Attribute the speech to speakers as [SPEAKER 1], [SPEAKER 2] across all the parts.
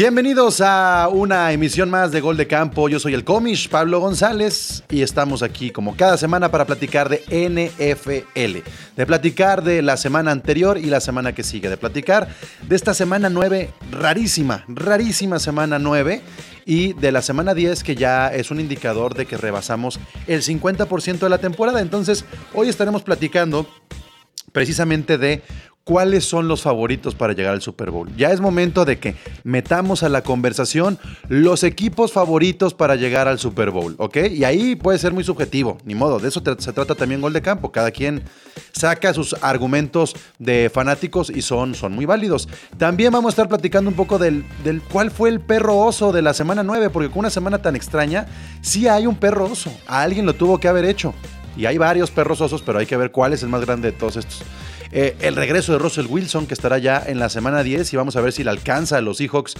[SPEAKER 1] Bienvenidos a una emisión más de Gol de Campo. Yo soy el comish Pablo González y estamos aquí como cada semana para platicar de NFL, de platicar de la semana anterior y la semana que sigue, de platicar de esta semana 9 rarísima, rarísima semana 9 y de la semana 10 que ya es un indicador de que rebasamos el 50% de la temporada. Entonces, hoy estaremos platicando precisamente de cuáles son los favoritos para llegar al Super Bowl. Ya es momento de que metamos a la conversación los equipos favoritos para llegar al Super Bowl, ¿ok? Y ahí puede ser muy subjetivo, ni modo, de eso se trata también Gol de Campo. Cada quien saca sus argumentos de fanáticos y son, son muy válidos. También vamos a estar platicando un poco del, del cuál fue el perro oso de la semana 9, porque con una semana tan extraña, sí hay un perro oso. A alguien lo tuvo que haber hecho. Y hay varios perros osos, pero hay que ver cuál es el más grande de todos estos. Eh, el regreso de Russell Wilson, que estará ya en la semana 10, y vamos a ver si le alcanza a los Seahawks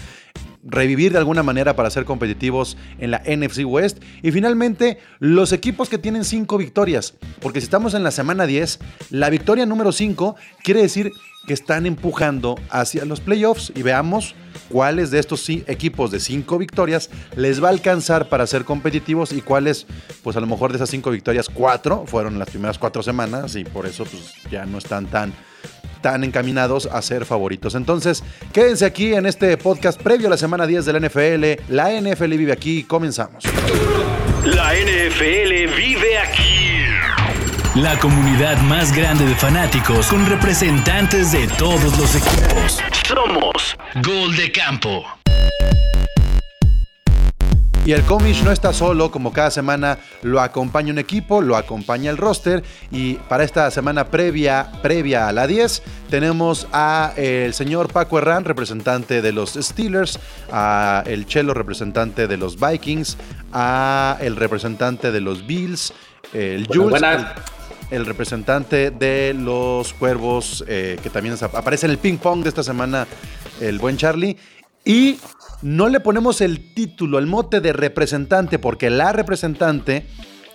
[SPEAKER 1] revivir de alguna manera para ser competitivos en la NFC West. Y finalmente, los equipos que tienen 5 victorias. Porque si estamos en la semana 10, la victoria número 5 quiere decir que están empujando hacia los playoffs. Y veamos cuáles de estos equipos de 5 victorias les va a alcanzar para ser competitivos y cuáles, pues a lo mejor de esas 5 victorias, 4 fueron las primeras 4 semanas y por eso pues, ya no están tan tan encaminados a ser favoritos. Entonces, quédense aquí en este podcast previo a la semana 10 de la NFL. La NFL vive aquí, comenzamos.
[SPEAKER 2] La NFL vive aquí.
[SPEAKER 3] La comunidad más grande de fanáticos con representantes de todos los equipos.
[SPEAKER 2] Somos
[SPEAKER 3] Gol de Campo.
[SPEAKER 1] Y el Comish no está solo, como cada semana lo acompaña un equipo, lo acompaña el roster. Y para esta semana previa, previa a la 10, tenemos a el señor Paco Herrán, representante de los Steelers, a el Chelo, representante de los Vikings, a el representante de los Bills, el Jules, el, representante de los Cuervos, eh, que también aparece en el ping pong de esta semana, el buen Charlie. Y no le ponemos el título, el mote de representante, porque la representante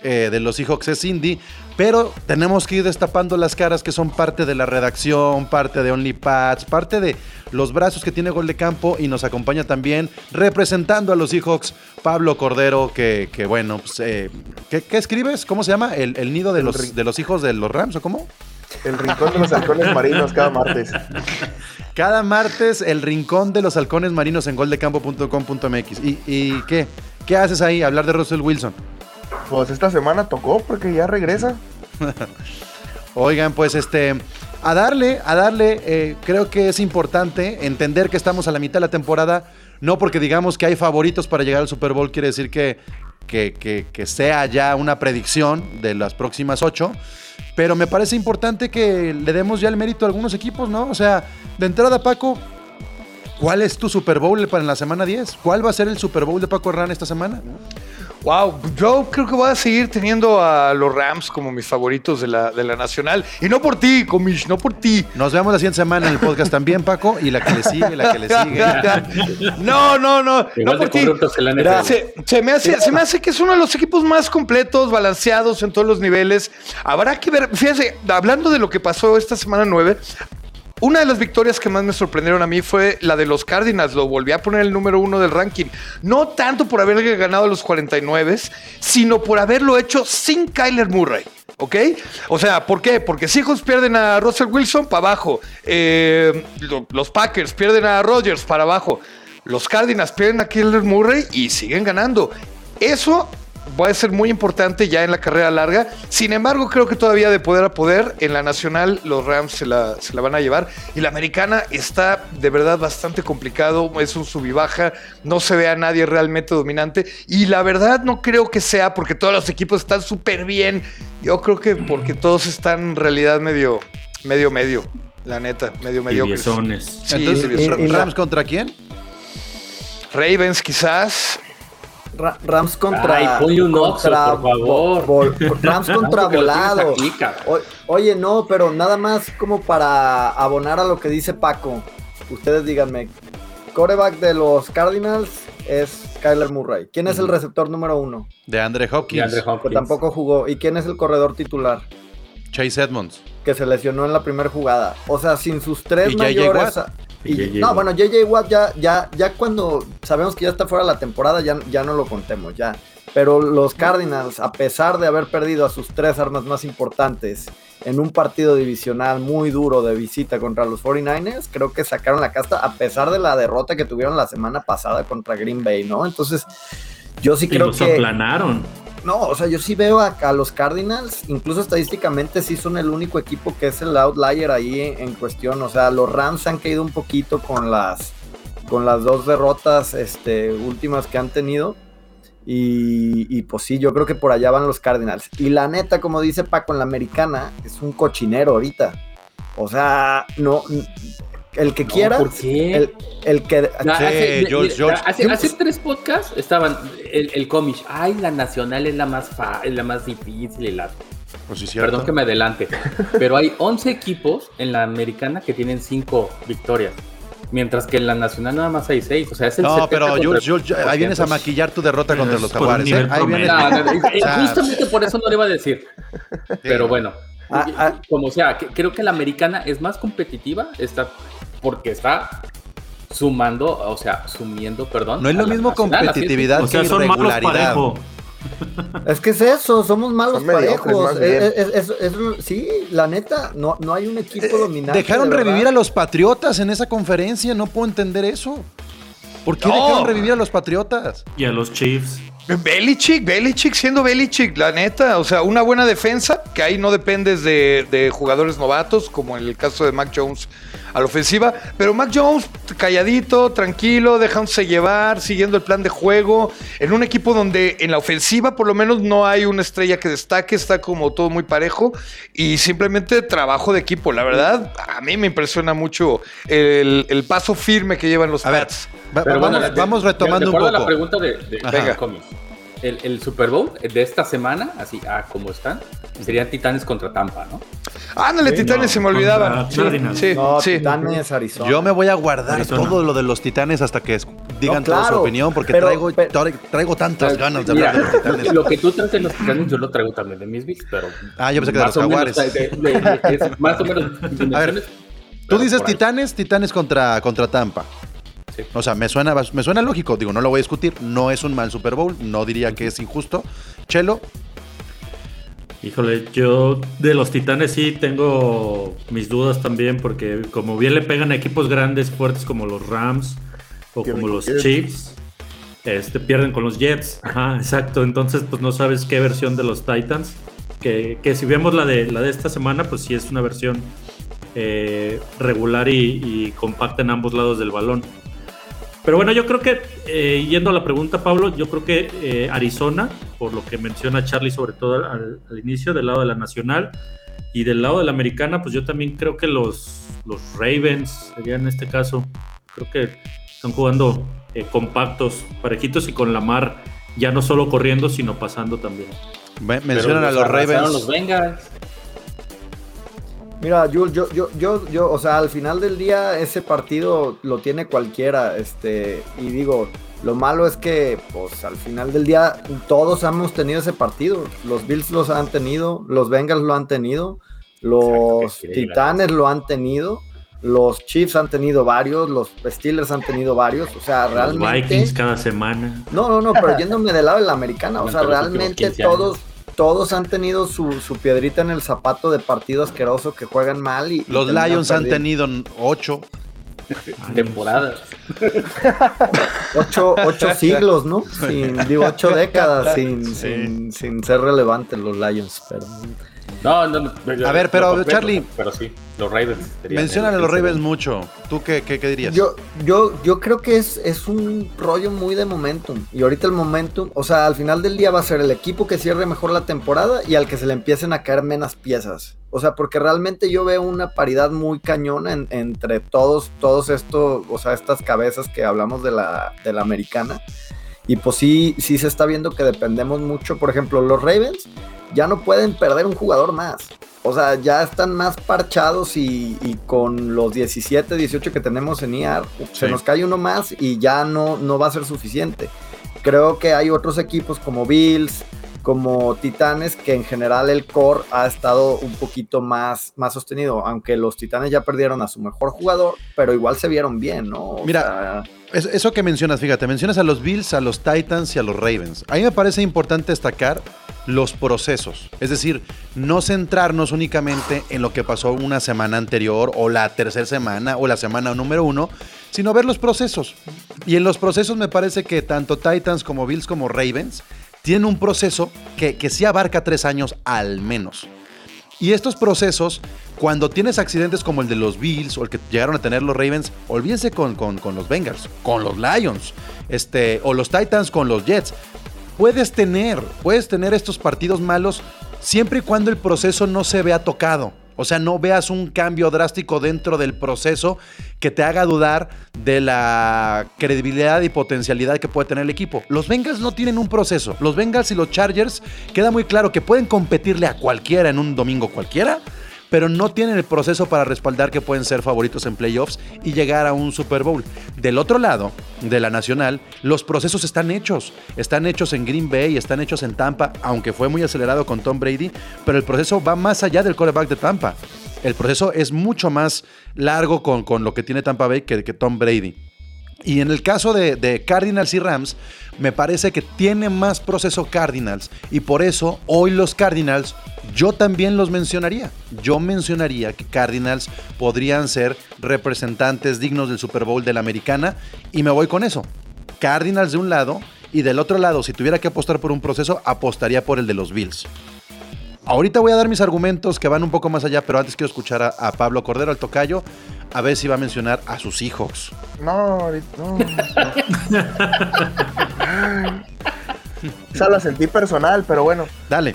[SPEAKER 1] eh, de los Seahawks es Cindy, pero tenemos que ir destapando las caras que son parte de la redacción, parte de OnlyPads, parte de los brazos que tiene Gol de Campo y nos acompaña también representando a los Seahawks Pablo Cordero, que, bueno, pues, eh, ¿qué, escribes? ¿Cómo se llama? ¿El, nido de los, de los hijos de los Rams o cómo?
[SPEAKER 4] El rincón de los halcones marinos cada martes.
[SPEAKER 1] Cada martes, el rincón de los halcones marinos en goldecampo.com.mx. ¿Y, ¿Y qué? ¿Qué haces ahí? Hablar de Russell Wilson.
[SPEAKER 4] Pues esta semana tocó porque ya regresa.
[SPEAKER 1] Oigan, pues este, a darle, a darle, eh, creo que es importante entender que estamos a la mitad de la temporada, no porque digamos que hay favoritos para llegar al Super Bowl, quiere decir que, que, que sea ya una predicción de las próximas ocho, pero me parece importante que le demos ya el mérito a algunos equipos, ¿no? O sea, de entrada, Paco, ¿cuál es tu Super Bowl para la semana 10? ¿Cuál va a ser el Super Bowl de Paco Herrán esta semana?
[SPEAKER 5] Wow, yo creo que voy a seguir teniendo a los Rams como mis favoritos de la, de la Nacional. Y no por ti, Comish, no por ti.
[SPEAKER 1] Nos vemos la siguiente semana en el podcast también, Paco, y la que le sigue, la que le sigue.
[SPEAKER 5] no, no, no, no por ti. Se, se, me hace, se me hace que es uno de los equipos más completos, balanceados en todos los niveles. Habrá que ver, fíjense, hablando de lo que pasó esta semana 9, una de las victorias que más me sorprendieron a mí fue la de los Cardinals. Lo volví a poner el número uno del ranking. No tanto por haber ganado los 49, sino por haberlo hecho sin Kyler Murray. ¿Ok? O sea, ¿por qué? Porque si hijos pierden a Russell Wilson para abajo. Eh, los Packers pierden a Rodgers para abajo. Los Cardinals pierden a Kyler Murray y siguen ganando. Eso va a ser muy importante ya en la carrera larga. Sin embargo, creo que todavía de poder a poder, en la nacional los Rams se la, se la van a llevar. Y la americana está de verdad bastante complicado, es un sub y baja, no se ve a nadie realmente dominante. Y la verdad no creo que sea porque todos los equipos están súper bien. Yo creo que porque todos están en realidad medio, medio, medio. La neta, medio, medio.
[SPEAKER 1] Entonces, ¿Rams contra quién?
[SPEAKER 5] Ravens quizás.
[SPEAKER 6] Rams contra.
[SPEAKER 7] Ay, un contra, por favor.
[SPEAKER 6] Rams contra volado. oye, no, pero nada más como para abonar a lo que dice Paco. Ustedes díganme. Coreback de los Cardinals es Kyler Murray. ¿Quién es el receptor número uno?
[SPEAKER 1] De Andre Hopkins.
[SPEAKER 6] Que tampoco jugó. ¿Y quién es el corredor titular?
[SPEAKER 1] Chase Edmonds.
[SPEAKER 6] Que se lesionó en la primera jugada. O sea, sin sus tres mayores. no, bueno, JJ Watt ya, ya, ya cuando sabemos que ya está fuera la temporada, ya, ya no lo contemos, ya. Pero los Cardinals, a pesar de haber perdido a sus tres armas más importantes en un partido divisional muy duro de visita contra los 49ers, creo que sacaron la casta a pesar de la derrota que tuvieron la semana pasada contra Green Bay, ¿no? Entonces, yo sí creo que...
[SPEAKER 8] aplanaron.
[SPEAKER 6] No, o sea, yo sí veo a, los Cardinals, incluso estadísticamente sí son el único equipo que es el outlier ahí en, cuestión. O sea, los Rams han caído un poquito con las, con las dos derrotas este, últimas que han tenido. Y, y, pues sí, yo creo que por allá van los Cardinals. Y la neta, como dice Paco en la americana, es un cochinero ahorita. O sea, no, el que quiera.
[SPEAKER 7] ¿Por qué?
[SPEAKER 6] El, que.
[SPEAKER 7] hace, tres podcasts estaban el, el cómic. Ay, la nacional es la más fa, es la más difícil. Y la...
[SPEAKER 1] Pues
[SPEAKER 7] Perdón que me adelante. pero hay 11 equipos en la americana que tienen 5 victorias. Mientras que en la nacional nada más hay 6. O sea, es el
[SPEAKER 1] No, pero ahí vienes a maquillar tu derrota contra los Jaguares. ¿eh? Ahí vienes...
[SPEAKER 7] justamente por eso no le iba a decir. Pero bueno. Ah, ah. como sea, creo que la americana es más competitiva, está porque está sumando, o sea, sumiendo, perdón.
[SPEAKER 1] No es lo mismo competitividad que irregularidad.
[SPEAKER 6] Es que es eso, somos malos parejos. sí, la neta, no, no hay un equipo eh, dominante.
[SPEAKER 1] Dejaron revivir a los Patriotas en esa conferencia, no puedo entender eso. ¿Por qué dejaron revivir a los Patriotas?
[SPEAKER 8] Y a los Chiefs.
[SPEAKER 5] Belichick, Belichick siendo Belichick, la neta, o sea, una buena defensa, que ahí no dependes de, de jugadores novatos, como en el caso de Mac Jones a la ofensiva. Pero Mac Jones, calladito, tranquilo, dejándose llevar, siguiendo el plan de juego. En un equipo donde en la ofensiva por lo menos no hay una estrella que destaque, está como todo muy parejo. Y simplemente trabajo de equipo. La verdad, a mí me impresiona mucho el, paso firme que llevan los
[SPEAKER 1] a vamos, retomando un poco.
[SPEAKER 7] la pregunta de, de el, Super Bowl de esta semana, así ah, como están, serían Titanes contra Tampa, ¿no?
[SPEAKER 5] Ándale, Titanes, se me olvidaba.
[SPEAKER 6] Sí, sí, Titanes, Arizona.
[SPEAKER 1] Yo me voy a guardar todo lo de los Titanes hasta que digan toda su opinión, porque traigo, traigo tantas ganas de hablar de los Titanes.
[SPEAKER 7] Lo que tú traes de los Titanes, yo lo traigo también de mis bits, pero.
[SPEAKER 1] Ah, yo pensé que de los Jaguares.
[SPEAKER 7] más o menos.
[SPEAKER 1] A ver, tú dices Titanes, Titanes contra, contra Tampa. O sea, me suena, me suena lógico. Digo, no lo voy a discutir. No es un mal Super Bowl. No diría que es injusto. Chelo.
[SPEAKER 8] Híjole, yo de los Titanes sí tengo mis dudas también, porque como bien le pegan a equipos grandes, fuertes como los Rams o como los Chiefs, este, pierden con los Jets. Ajá, exacto. Entonces, pues no sabes qué versión de los Titans. Que, si vemos la de, la de esta semana, pues sí es una versión eh, regular y, y compacta en ambos lados del balón. Pero bueno, yo creo que, eh, yendo a la pregunta, Pablo, yo creo que eh, Arizona, por lo que menciona Charlie, sobre todo al, inicio, del lado de la nacional y del lado de la americana, pues yo también creo que los, los Ravens, sería en este caso, creo que están jugando eh, compactos, parejitos y con la mar, ya no solo corriendo, sino pasando también.
[SPEAKER 1] Mencionan a los Ravens.
[SPEAKER 7] Los Bengals.
[SPEAKER 6] Mira, yo, yo, yo, yo, yo, o sea, al final del día ese partido lo tiene cualquiera, este, y digo, lo malo es que, pues, al final del día todos hemos tenido ese partido. Los Bills los han tenido, los Bengals lo han tenido, los Titanes lo han tenido, los Chiefs han tenido varios, los Steelers han tenido varios, o sea, realmente... Los
[SPEAKER 8] Vikings cada semana.
[SPEAKER 6] No, no, no, pero yéndome del lado de la americana, o sea, realmente todos todos han tenido su, piedrita en el zapato de partido asqueroso que juegan mal. y
[SPEAKER 1] Los Lions han tenido ocho
[SPEAKER 7] temporadas.
[SPEAKER 6] ocho, ocho siglos, ¿no? Sin, digo, ocho décadas sin, sin, sin, ser relevantes los Lions. Pero...
[SPEAKER 7] No, no,
[SPEAKER 1] A ver, pero Charlie.
[SPEAKER 7] Pero sí, los Ravens.
[SPEAKER 1] Mencionan a los Ravens mucho. ¿Tú qué, qué, dirías?
[SPEAKER 6] Yo, yo, yo creo que es, es un rollo muy de momentum. Y ahorita el momentum, o sea, al final del día va a ser el equipo que cierre mejor la temporada y al que se le empiecen a caer menos piezas. O sea, porque realmente yo veo una paridad muy cañona entre todos, todos estos, o sea, estas cabezas que hablamos de la, de la americana. Y pues sí, sí se está viendo que dependemos mucho. Por ejemplo, los Ravens ya no pueden perder un jugador más. O sea, ya están más parchados y, con los 17, 18 que tenemos en IAR, se nos cae uno más y ya no, no va a ser suficiente. Creo que hay otros equipos como Bills, como Titanes, que en general el core ha estado un poquito más, más sostenido, aunque los Titanes ya perdieron a su mejor jugador, pero igual se vieron bien, ¿no?
[SPEAKER 1] Mira, eso que mencionas, fíjate, mencionas a los Bills, a los Titans y a los Ravens. A mí me parece importante destacar los procesos. Es decir, no centrarnos únicamente en lo que pasó una semana anterior o la tercera semana o la semana número uno, sino ver los procesos. Y en los procesos me parece que tanto Titans como Bills como Ravens tienen un proceso que, que sí abarca tres años al menos. Y estos procesos, cuando tienes accidentes como el de los Bills o el que llegaron a tener los Ravens, olvídense con, con, con los Bengals, con los Lions, este, o los Titans con los Jets puedes tener, puedes tener estos partidos malos siempre y cuando el proceso no se vea tocado. O sea, no veas un cambio drástico dentro del proceso que te haga dudar de la credibilidad y potencialidad que puede tener el equipo. Los Bengals no tienen un proceso. Los Bengals y los Chargers queda muy claro que pueden competirle a cualquiera en un domingo cualquiera, pero no tienen el proceso para respaldar que pueden ser favoritos en playoffs y llegar a un Super Bowl. Del otro lado, de la Nacional, los procesos están hechos. Están hechos en Green Bay, están hechos en Tampa, aunque fue muy acelerado con Tom Brady, pero el proceso va más allá del quarterback de Tampa. El proceso es mucho más largo con, con lo que tiene Tampa Bay que, que Tom Brady. Y en el caso de, Cardinals y Rams, me parece que tiene más proceso Cardinals. Y por eso hoy los Cardinals, yo también los mencionaría. Yo mencionaría que Cardinals podrían ser representantes dignos del Super Bowl de la americana. Y me voy con eso. Cardinals de un lado y del otro lado, si tuviera que apostar por un proceso, apostaría por el de los Bills. Ahorita voy a dar mis argumentos que van un poco más allá, pero antes quiero escuchar a, Pablo Cordero, al tocayo, a ver si va a mencionar a sus hijos.
[SPEAKER 4] No, no. Esa la sentí personal, pero bueno.
[SPEAKER 1] Dale.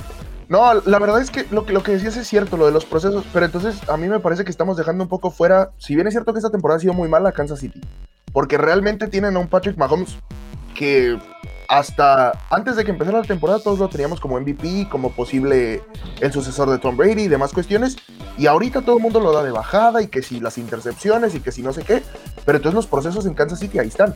[SPEAKER 4] No, la verdad es que lo, que lo que decías es cierto, lo de los procesos, pero entonces a mí me parece que estamos dejando un poco fuera, si bien es cierto que esta temporada ha sido muy mala Kansas City, porque realmente tienen a un Patrick Mahomes que hasta antes de que empezara la temporada todos lo teníamos como MVP, como posible el sucesor de Tom Brady y demás cuestiones. Y ahorita todo el mundo lo da de bajada y que si las intercepciones y que si no sé qué. Pero entonces los procesos en Kansas City ahí están.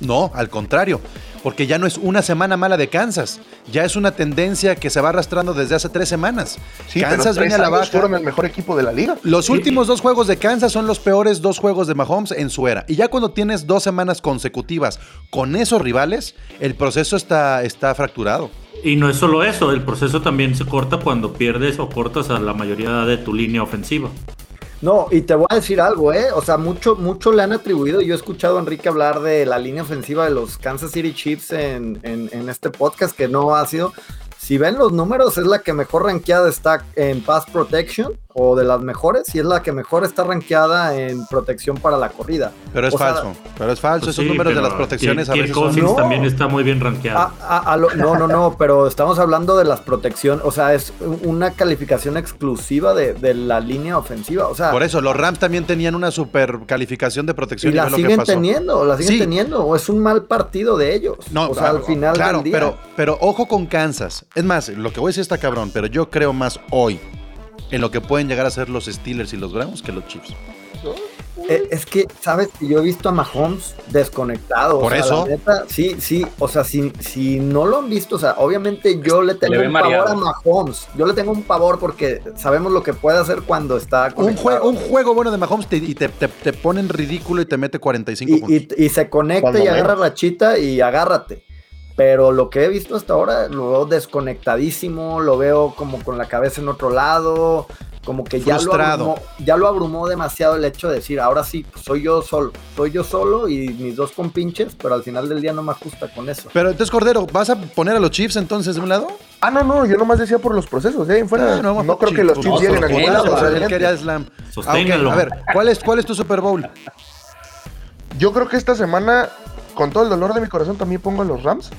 [SPEAKER 1] No, al contrario, porque ya no es una semana mala de Kansas, ya es una tendencia que se va arrastrando desde hace tres semanas.
[SPEAKER 4] Kansas viene a la baja. Fueron el mejor equipo de la liga.
[SPEAKER 1] Los últimos dos juegos de Kansas son los peores dos juegos de Mahomes en su era. Y ya cuando tienes dos semanas consecutivas con esos rivales, el proceso está, está fracturado.
[SPEAKER 8] Y no es solo eso, el proceso también se corta cuando pierdes o cortas a la mayoría de tu línea ofensiva.
[SPEAKER 6] No, y te voy a decir algo, ¿eh? O sea, mucho, mucho le han atribuido. Yo he escuchado a Enrique hablar de la línea ofensiva de los Kansas City Chiefs en, en, en este podcast, que no ha sido si ven los números, es la que mejor rankeada está en Pass Protection o de las mejores y es la que mejor está rankeada en protección para la corrida.
[SPEAKER 1] Pero es falso, pero es falso. Pues Esos números de las protecciones
[SPEAKER 8] a veces son... también está muy bien rankeado.
[SPEAKER 6] no, no, no, pero estamos hablando de las protecciones, o sea, es una calificación exclusiva de, la línea ofensiva. O sea,
[SPEAKER 1] Por eso, los Rams también tenían una super calificación de protección.
[SPEAKER 6] Y, la siguen teniendo, la siguen teniendo, o es un mal partido de ellos. No, o sea, al final
[SPEAKER 1] claro, Pero, pero ojo con Kansas. Es más, lo que voy a decir está cabrón, pero yo creo más hoy en lo que pueden llegar a ser los Steelers y los Browns que los Chiefs.
[SPEAKER 6] Eh, es que, ¿sabes? Yo he visto a Mahomes desconectado.
[SPEAKER 1] Por eso.
[SPEAKER 6] sí, sí. O sea, si, si no lo han visto, o sea, obviamente yo le tengo un pavor a Mahomes. Yo le tengo un pavor porque sabemos lo que puede hacer cuando está.
[SPEAKER 1] Un, juego, un juego bueno de Mahomes y te, te, pone en ridículo y te mete 45
[SPEAKER 6] y, puntos. Y, se conecta y agarra la chita y agárrate pero lo que he visto hasta ahora lo veo desconectadísimo, lo veo como con la cabeza en otro lado, como que ya lo, abrumó, ya lo abrumó demasiado el hecho de decir, ahora sí, pues, soy yo solo, soy yo solo y mis dos compinches, pero al final del día no me ajusta con eso.
[SPEAKER 1] Pero entonces, Cordero, ¿vas a poner a los Chiefs entonces de un lado?
[SPEAKER 4] Ah, no, no, yo nomás decía por los procesos, ¿eh? Fuera, ah, no, creo que los Chiefs lleguen a
[SPEAKER 1] ningún él quería Slam. Ah, a ver, ¿cuál es, ¿cuál es tu Super Bowl?
[SPEAKER 4] Yo creo que esta semana, con todo el dolor de mi corazón, también pongo a los Rams.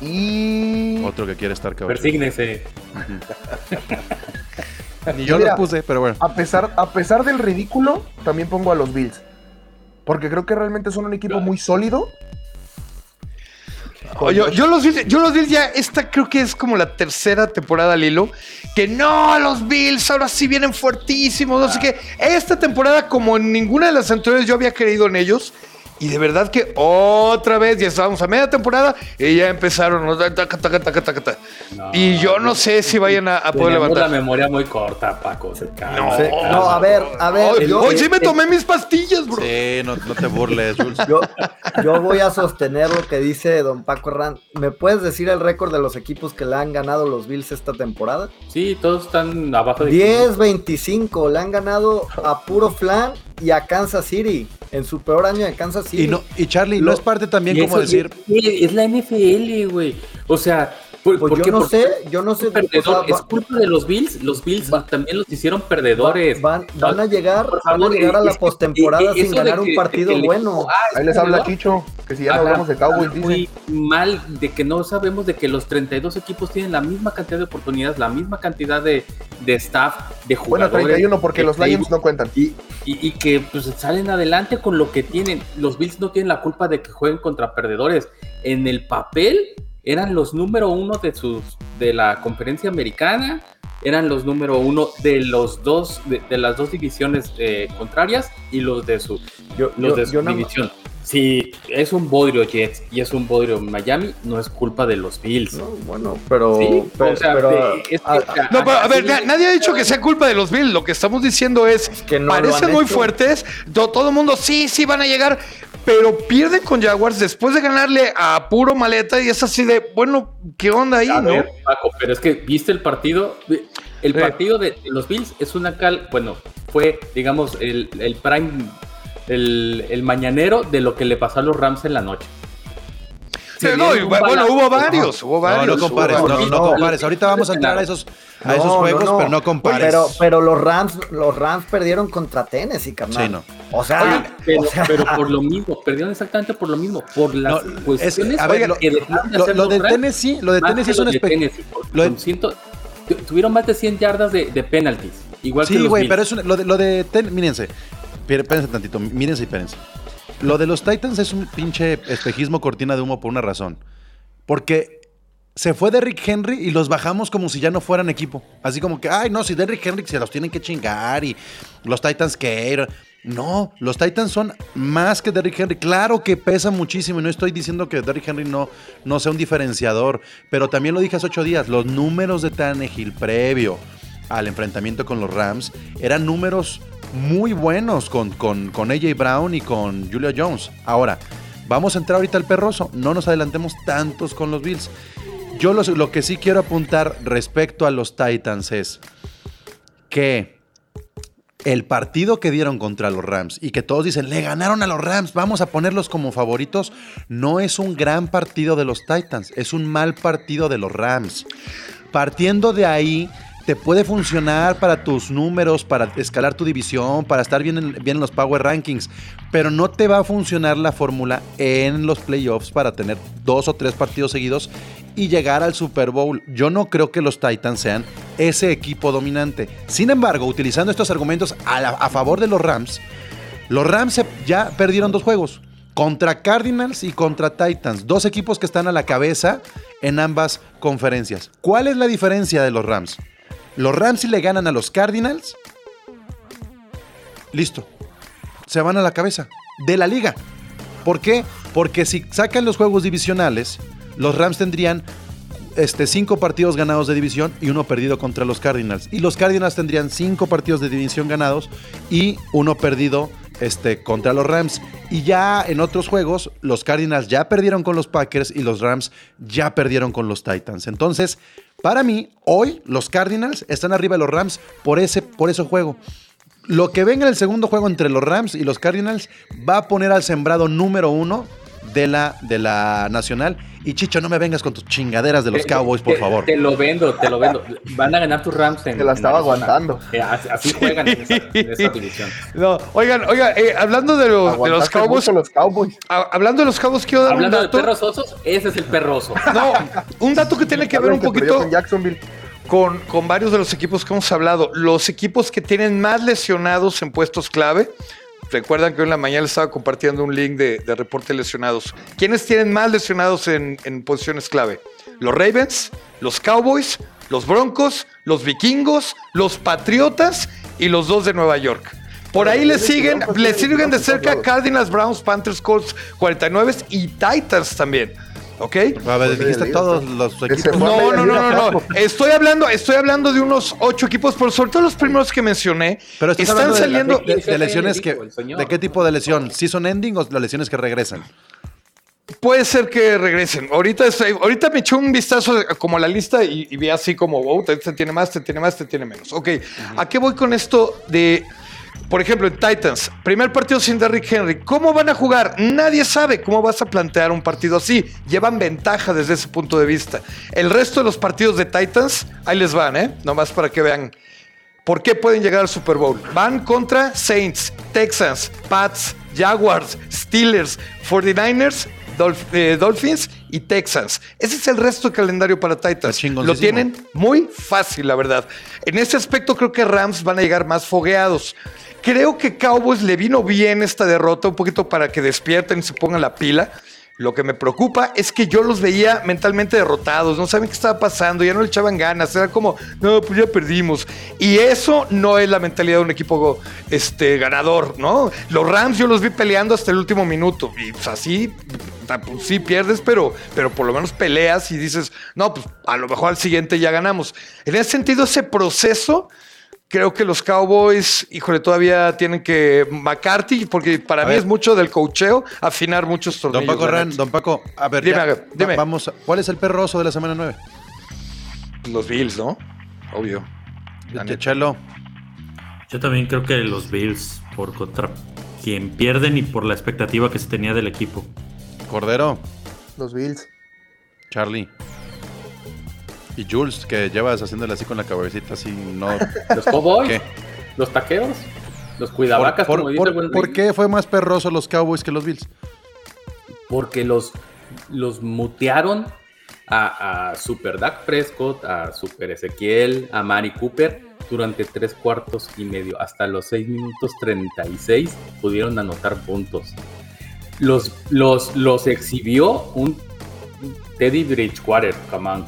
[SPEAKER 4] Y.
[SPEAKER 1] Otro que quiere estar
[SPEAKER 7] cabrón. Persígnese.
[SPEAKER 1] Ni yo lo puse, pero bueno.
[SPEAKER 4] A pesar, a pesar del ridículo, también pongo a los Bills. Porque creo que realmente son un equipo muy sólido.
[SPEAKER 5] Yo, yo, los Bills, yo los Bills ya, esta creo que es como la tercera temporada al hilo, que no, los Bills ahora sí vienen fuertísimos, no sé qué. Esta temporada, como en ninguna de las anteriores yo había creído en ellos, Y de verdad que otra vez, ya estábamos a media temporada y ya empezaron. y yo no sé si vayan a, poder levantar.
[SPEAKER 7] la memoria muy corta, Paco.
[SPEAKER 6] no, a ver, a ver.
[SPEAKER 5] hoy sí me tomé mis pastillas, bro.
[SPEAKER 1] Sí, no, te burles.
[SPEAKER 6] Yo, yo, voy a sostener lo que dice don Paco Herrán. ¿Me puedes decir el récord de los equipos que le han ganado los Bills esta temporada?
[SPEAKER 7] Sí, todos están abajo de
[SPEAKER 6] 10-25. Le han ganado a puro flan y a Kansas City en su peor año de Kansas City.
[SPEAKER 1] Y, no, y Charlie, ¿no es parte también como decir...
[SPEAKER 7] Es, la NFL, güey. O sea,
[SPEAKER 6] pues yo no sé, yo no sé.
[SPEAKER 7] es culpa de los Bills. Los Bills también los hicieron perdedores.
[SPEAKER 6] Van, van, a llegar, van a llegar a la postemporada sin ganar un partido bueno.
[SPEAKER 4] Ahí les habla Chicho, que si ya no hablamos de Cowboys,
[SPEAKER 7] Muy mal de que no sabemos de que los 32 equipos tienen la misma cantidad de oportunidades, la misma cantidad de, de staff, de jugadores.
[SPEAKER 4] Bueno, 31 porque los Lions no cuentan.
[SPEAKER 7] Y, y, que pues salen adelante con lo que tienen. Los Bills no tienen la culpa de que jueguen contra perdedores. En el papel eran los número uno de sus de la conferencia americana, eran los número uno de los dos de, las dos divisiones eh, contrarias y los de su los de su división. Si es un bodrio Jets y es un bodrio Miami, no es culpa de los Bills.
[SPEAKER 6] No, bueno, pero.
[SPEAKER 5] no, a ver, nadie ha dicho que sea culpa de los Bills. Lo que estamos diciendo es, que parecen muy fuertes. todo el mundo, sí, sí van a llegar pero pierden con Jaguars después de ganarle a puro maleta y es así de, bueno, ¿qué onda ahí? no?
[SPEAKER 7] Paco, pero es que viste el partido, el partido de los Bills es una cal, bueno, fue, digamos, el, el prime, el, el mañanero de lo que le pasó a los Rams en la noche
[SPEAKER 5] bueno, hubo varios, hubo varios.
[SPEAKER 1] No, no compares, no, no, compares. Ahorita vamos a entrar a esos, a esos juegos, pero no compares.
[SPEAKER 6] Pero, pero los Rams, los Rams perdieron contra Tennessee, carnal. Sí, no. O sea,
[SPEAKER 7] pero, pero, por lo mismo, perdieron exactamente por lo mismo, por las cuestiones
[SPEAKER 1] a ver, lo, lo, de Tennessee, lo de Tennessee es un
[SPEAKER 7] espectáculo. Tuvieron más de 100 yardas de, de penalties. Igual sí, güey,
[SPEAKER 1] pero es lo de, lo de ten, mírense, espérense tantito, mírense y espérense. Lo de los Titans es un pinche espejismo cortina de humo por una razón. Porque se fue Derrick Henry y los bajamos como si ya no fueran equipo. Así como que, ay, no, si Derrick Henry se los tienen que chingar y los Titans que... No, los Titans son más que Derrick Henry. Claro que pesa muchísimo y no estoy diciendo que Derrick Henry no, no sea un diferenciador, pero también lo dije hace ocho días, los números de Tannehill previo al enfrentamiento con los Rams eran números muy buenos con, con, con AJ Brown y con Julia Jones. Ahora, vamos a entrar ahorita al perroso. No nos adelantemos tantos con los Bills. Yo lo que sí quiero apuntar respecto a los Titans es que el partido que dieron contra los Rams y que todos dicen, le ganaron a los Rams, vamos a ponerlos como favoritos, no es un gran partido de los Titans, es un mal partido de los Rams. Partiendo de ahí, te puede funcionar para tus números, para escalar tu división, para estar bien en, los Power Rankings, pero no te va a funcionar la fórmula en los playoffs para tener dos o tres partidos seguidos y llegar al Super Bowl. Yo no creo que los Titans sean ese equipo dominante. Sin embargo, utilizando estos argumentos a favor de los Rams, los Rams ya perdieron dos juegos. Contra Cardinals y contra Titans, dos equipos que están a la cabeza en ambas conferencias. ¿Cuál es la diferencia de los Rams? Los Rams le ganan a los Cardinals. Listo. Se van a la cabeza de la liga. ¿Por qué? Porque si sacan los juegos divisionales, los Rams tendrían este, cinco partidos ganados de división y uno perdido contra los Cardinals. Y los Cardinals tendrían cinco partidos de división ganados y uno perdido este, contra los Rams. Y ya en otros juegos, los Cardinals ya perdieron con los Packers y los Rams ya perdieron con los Titans. Entonces, para mí, hoy los Cardinals están arriba de los Rams por ese, por juego. Lo que venga en el segundo juego entre los Rams y los Cardinals va a poner al sembrado número uno de la, de la Nacional. Y Chicho, no me vengas con tus chingaderas de los Cowboys, por favor.
[SPEAKER 7] Te lo vendo, te lo vendo. Van a ganar tus Rams
[SPEAKER 4] en. Te la estaba aguantando.
[SPEAKER 7] Eh, así, juegan en esa, división.
[SPEAKER 5] No, oigan, oigan, eh, hablando de, los, de los Cowboys.
[SPEAKER 4] Los Cowboys.
[SPEAKER 5] hablando de los Cowboys, quiero dar
[SPEAKER 7] hablando
[SPEAKER 5] un
[SPEAKER 7] dato. Hablando de perros osos, ese es el perroso.
[SPEAKER 5] No, un dato que tiene que ver un poquito. Con Jacksonville. Con, con, varios de los equipos que hemos hablado. Los equipos que tienen más lesionados en puestos clave Recuerdan que hoy en la mañana les estaba compartiendo un link de, de reporte lesionados. ¿Quiénes tienen más lesionados en, posiciones clave? Los Ravens, los Cowboys, los Broncos, los Vikingos, los Patriotas y los dos de Nueva York. Por ahí le siguen, le siguen de cerca Cardinals, Browns, Panthers, Colts, 49 y Titans también. ¿Ok?
[SPEAKER 1] A ver, dijiste todos los equipos.
[SPEAKER 5] No, no, no, no, no. Estoy hablando, estoy hablando de unos ocho equipos, por sobre todo los primeros que mencioné.
[SPEAKER 1] Pero están saliendo de, lesiones que. ¿De qué tipo de lesión? ¿Season ending o las lesiones que regresan?
[SPEAKER 5] Puede ser que regresen. Ahorita, ahorita me eché un vistazo como a la lista y, vi así como, wow, este tiene más, este tiene más, este tiene menos. Ok, ¿a qué voy con esto de por ejemplo, en Titans, primer partido sin Derrick Henry. ¿Cómo van a jugar? Nadie sabe cómo vas a plantear un partido así. Llevan ventaja desde ese punto de vista. El resto de los partidos de Titans, ahí les van, ¿eh? Nomás para que vean por qué pueden llegar al Super Bowl. Van contra Saints, Texans, Pats, Jaguars, Steelers, 49ers, eh, Dolphins y Texans. Ese es el resto del calendario para Titans. Lo tienen muy fácil, la verdad. En ese aspecto creo que Rams van a llegar más fogueados. Creo que Cowboys le vino bien esta derrota, un poquito para que despierten y se pongan la pila. Lo que me preocupa es que yo los veía mentalmente derrotados, no saben qué estaba pasando, ya no le echaban ganas, era como, no, pues ya perdimos. Y eso no es la mentalidad de un equipo este, ganador, ¿no? Los Rams yo los vi peleando hasta el último minuto, y pues así, pues, sí pierdes, pero, pero por lo menos peleas y dices, no, pues a lo mejor al siguiente ya ganamos. En ese sentido, ese proceso Creo que los Cowboys, híjole, todavía tienen que McCarthy, porque para mí es mucho del cocheo, afinar muchos tornillos.
[SPEAKER 1] Don Paco Ren, Don Paco, a ver, dime, vamos, ¿cuál es el perroso de la semana 9?
[SPEAKER 5] Los Bills, ¿no? Obvio.
[SPEAKER 1] Chelo.
[SPEAKER 8] Yo también creo que los Bills, por contra quien pierden y por la expectativa que se tenía del equipo.
[SPEAKER 1] Cordero.
[SPEAKER 4] Los Bills.
[SPEAKER 1] Charlie. Y Jules, que llevas haciéndole así con la cabecita, así no.
[SPEAKER 7] ¿Los Cowboys? ¿Los taqueros? ¿Los cuidavacas,
[SPEAKER 1] por, por, qué fue más perroso los Cowboys que los Bills?
[SPEAKER 7] Porque los, los mutearon a, a, Super Dak Prescott, a Super Ezequiel, a Mari Cooper durante tres cuartos y medio. Hasta los seis minutos 36 pudieron anotar puntos. Los, los, los exhibió un Teddy Bridgewater, come on.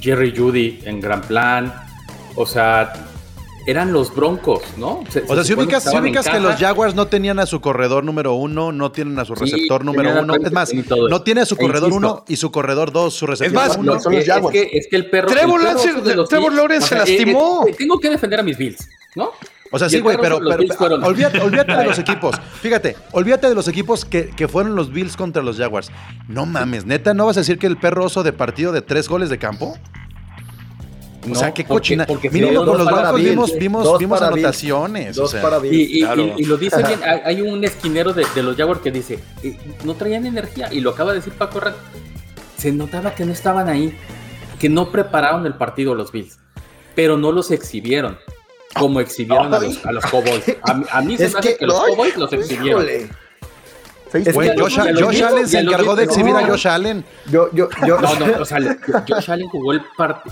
[SPEAKER 7] Jerry Judy en gran plan. O sea, eran los Broncos, ¿no?
[SPEAKER 1] o sea, si ubicas, que los Jaguars no tenían a su corredor número uno, no tienen a su receptor número uno. Es más, no tiene a su e corredor uno y su corredor dos, su receptor
[SPEAKER 5] es
[SPEAKER 1] uno.
[SPEAKER 5] son los Jaguars. Es que, el perro. Trevor, Lawrence se lastimó.
[SPEAKER 7] Eh, tengo que defender a mis Bills, ¿no?
[SPEAKER 1] O sea, sí, güey, pero, olvídate, de los equipos. Fíjate, olvídate de los equipos que, que, fueron los Bills contra los Jaguars. No mames, neta, ¿no vas a decir que el perro oso de partido de tres goles de campo? O sea, qué cochina. Porque, con los Broncos vimos, vimos, vimos anotaciones.
[SPEAKER 7] Dos para y, y, lo dice bien, hay un esquinero de, los Jaguars que dice, no traían energía, y lo acaba de decir Paco Rat, se notaba que no estaban ahí, que no prepararon el partido los Bills, pero no los exhibieron como exhibieron a los, a los Cowboys. A, mí se me hace que, los Cowboys los exhibieron.
[SPEAKER 1] Es que Josh, Allen se encargó de exhibir a Josh Allen.
[SPEAKER 7] Yo, yo, yo. No, no, o sea, Josh Allen jugó el,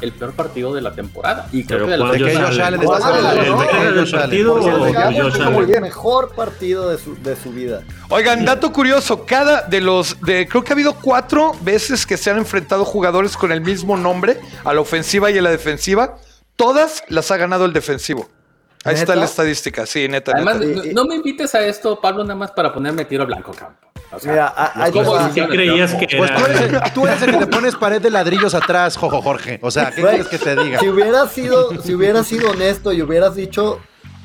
[SPEAKER 7] el peor partido de la temporada. Y creo que de,
[SPEAKER 1] que Josh Allen está
[SPEAKER 6] hablando. ¿El partido o El mejor partido de su, de su vida.
[SPEAKER 5] Oigan, dato curioso, cada de los, de, creo que ha habido cuatro veces que se han enfrentado jugadores con el mismo nombre, a la ofensiva y a la defensiva todas las ha ganado el defensivo. Ahí está la estadística, sí, neta.
[SPEAKER 7] Además, No, me invites a esto, Pablo, nada más para ponerme tiro blanco campo. O sea,
[SPEAKER 8] Mira, ¿qué creías que
[SPEAKER 1] pues tú, eres el, tú, eres el, que te pones pared de ladrillos atrás, Jojo Jorge. O sea, ¿qué quieres que te diga?
[SPEAKER 6] Si hubieras sido, si hubieras sido honesto y hubieras dicho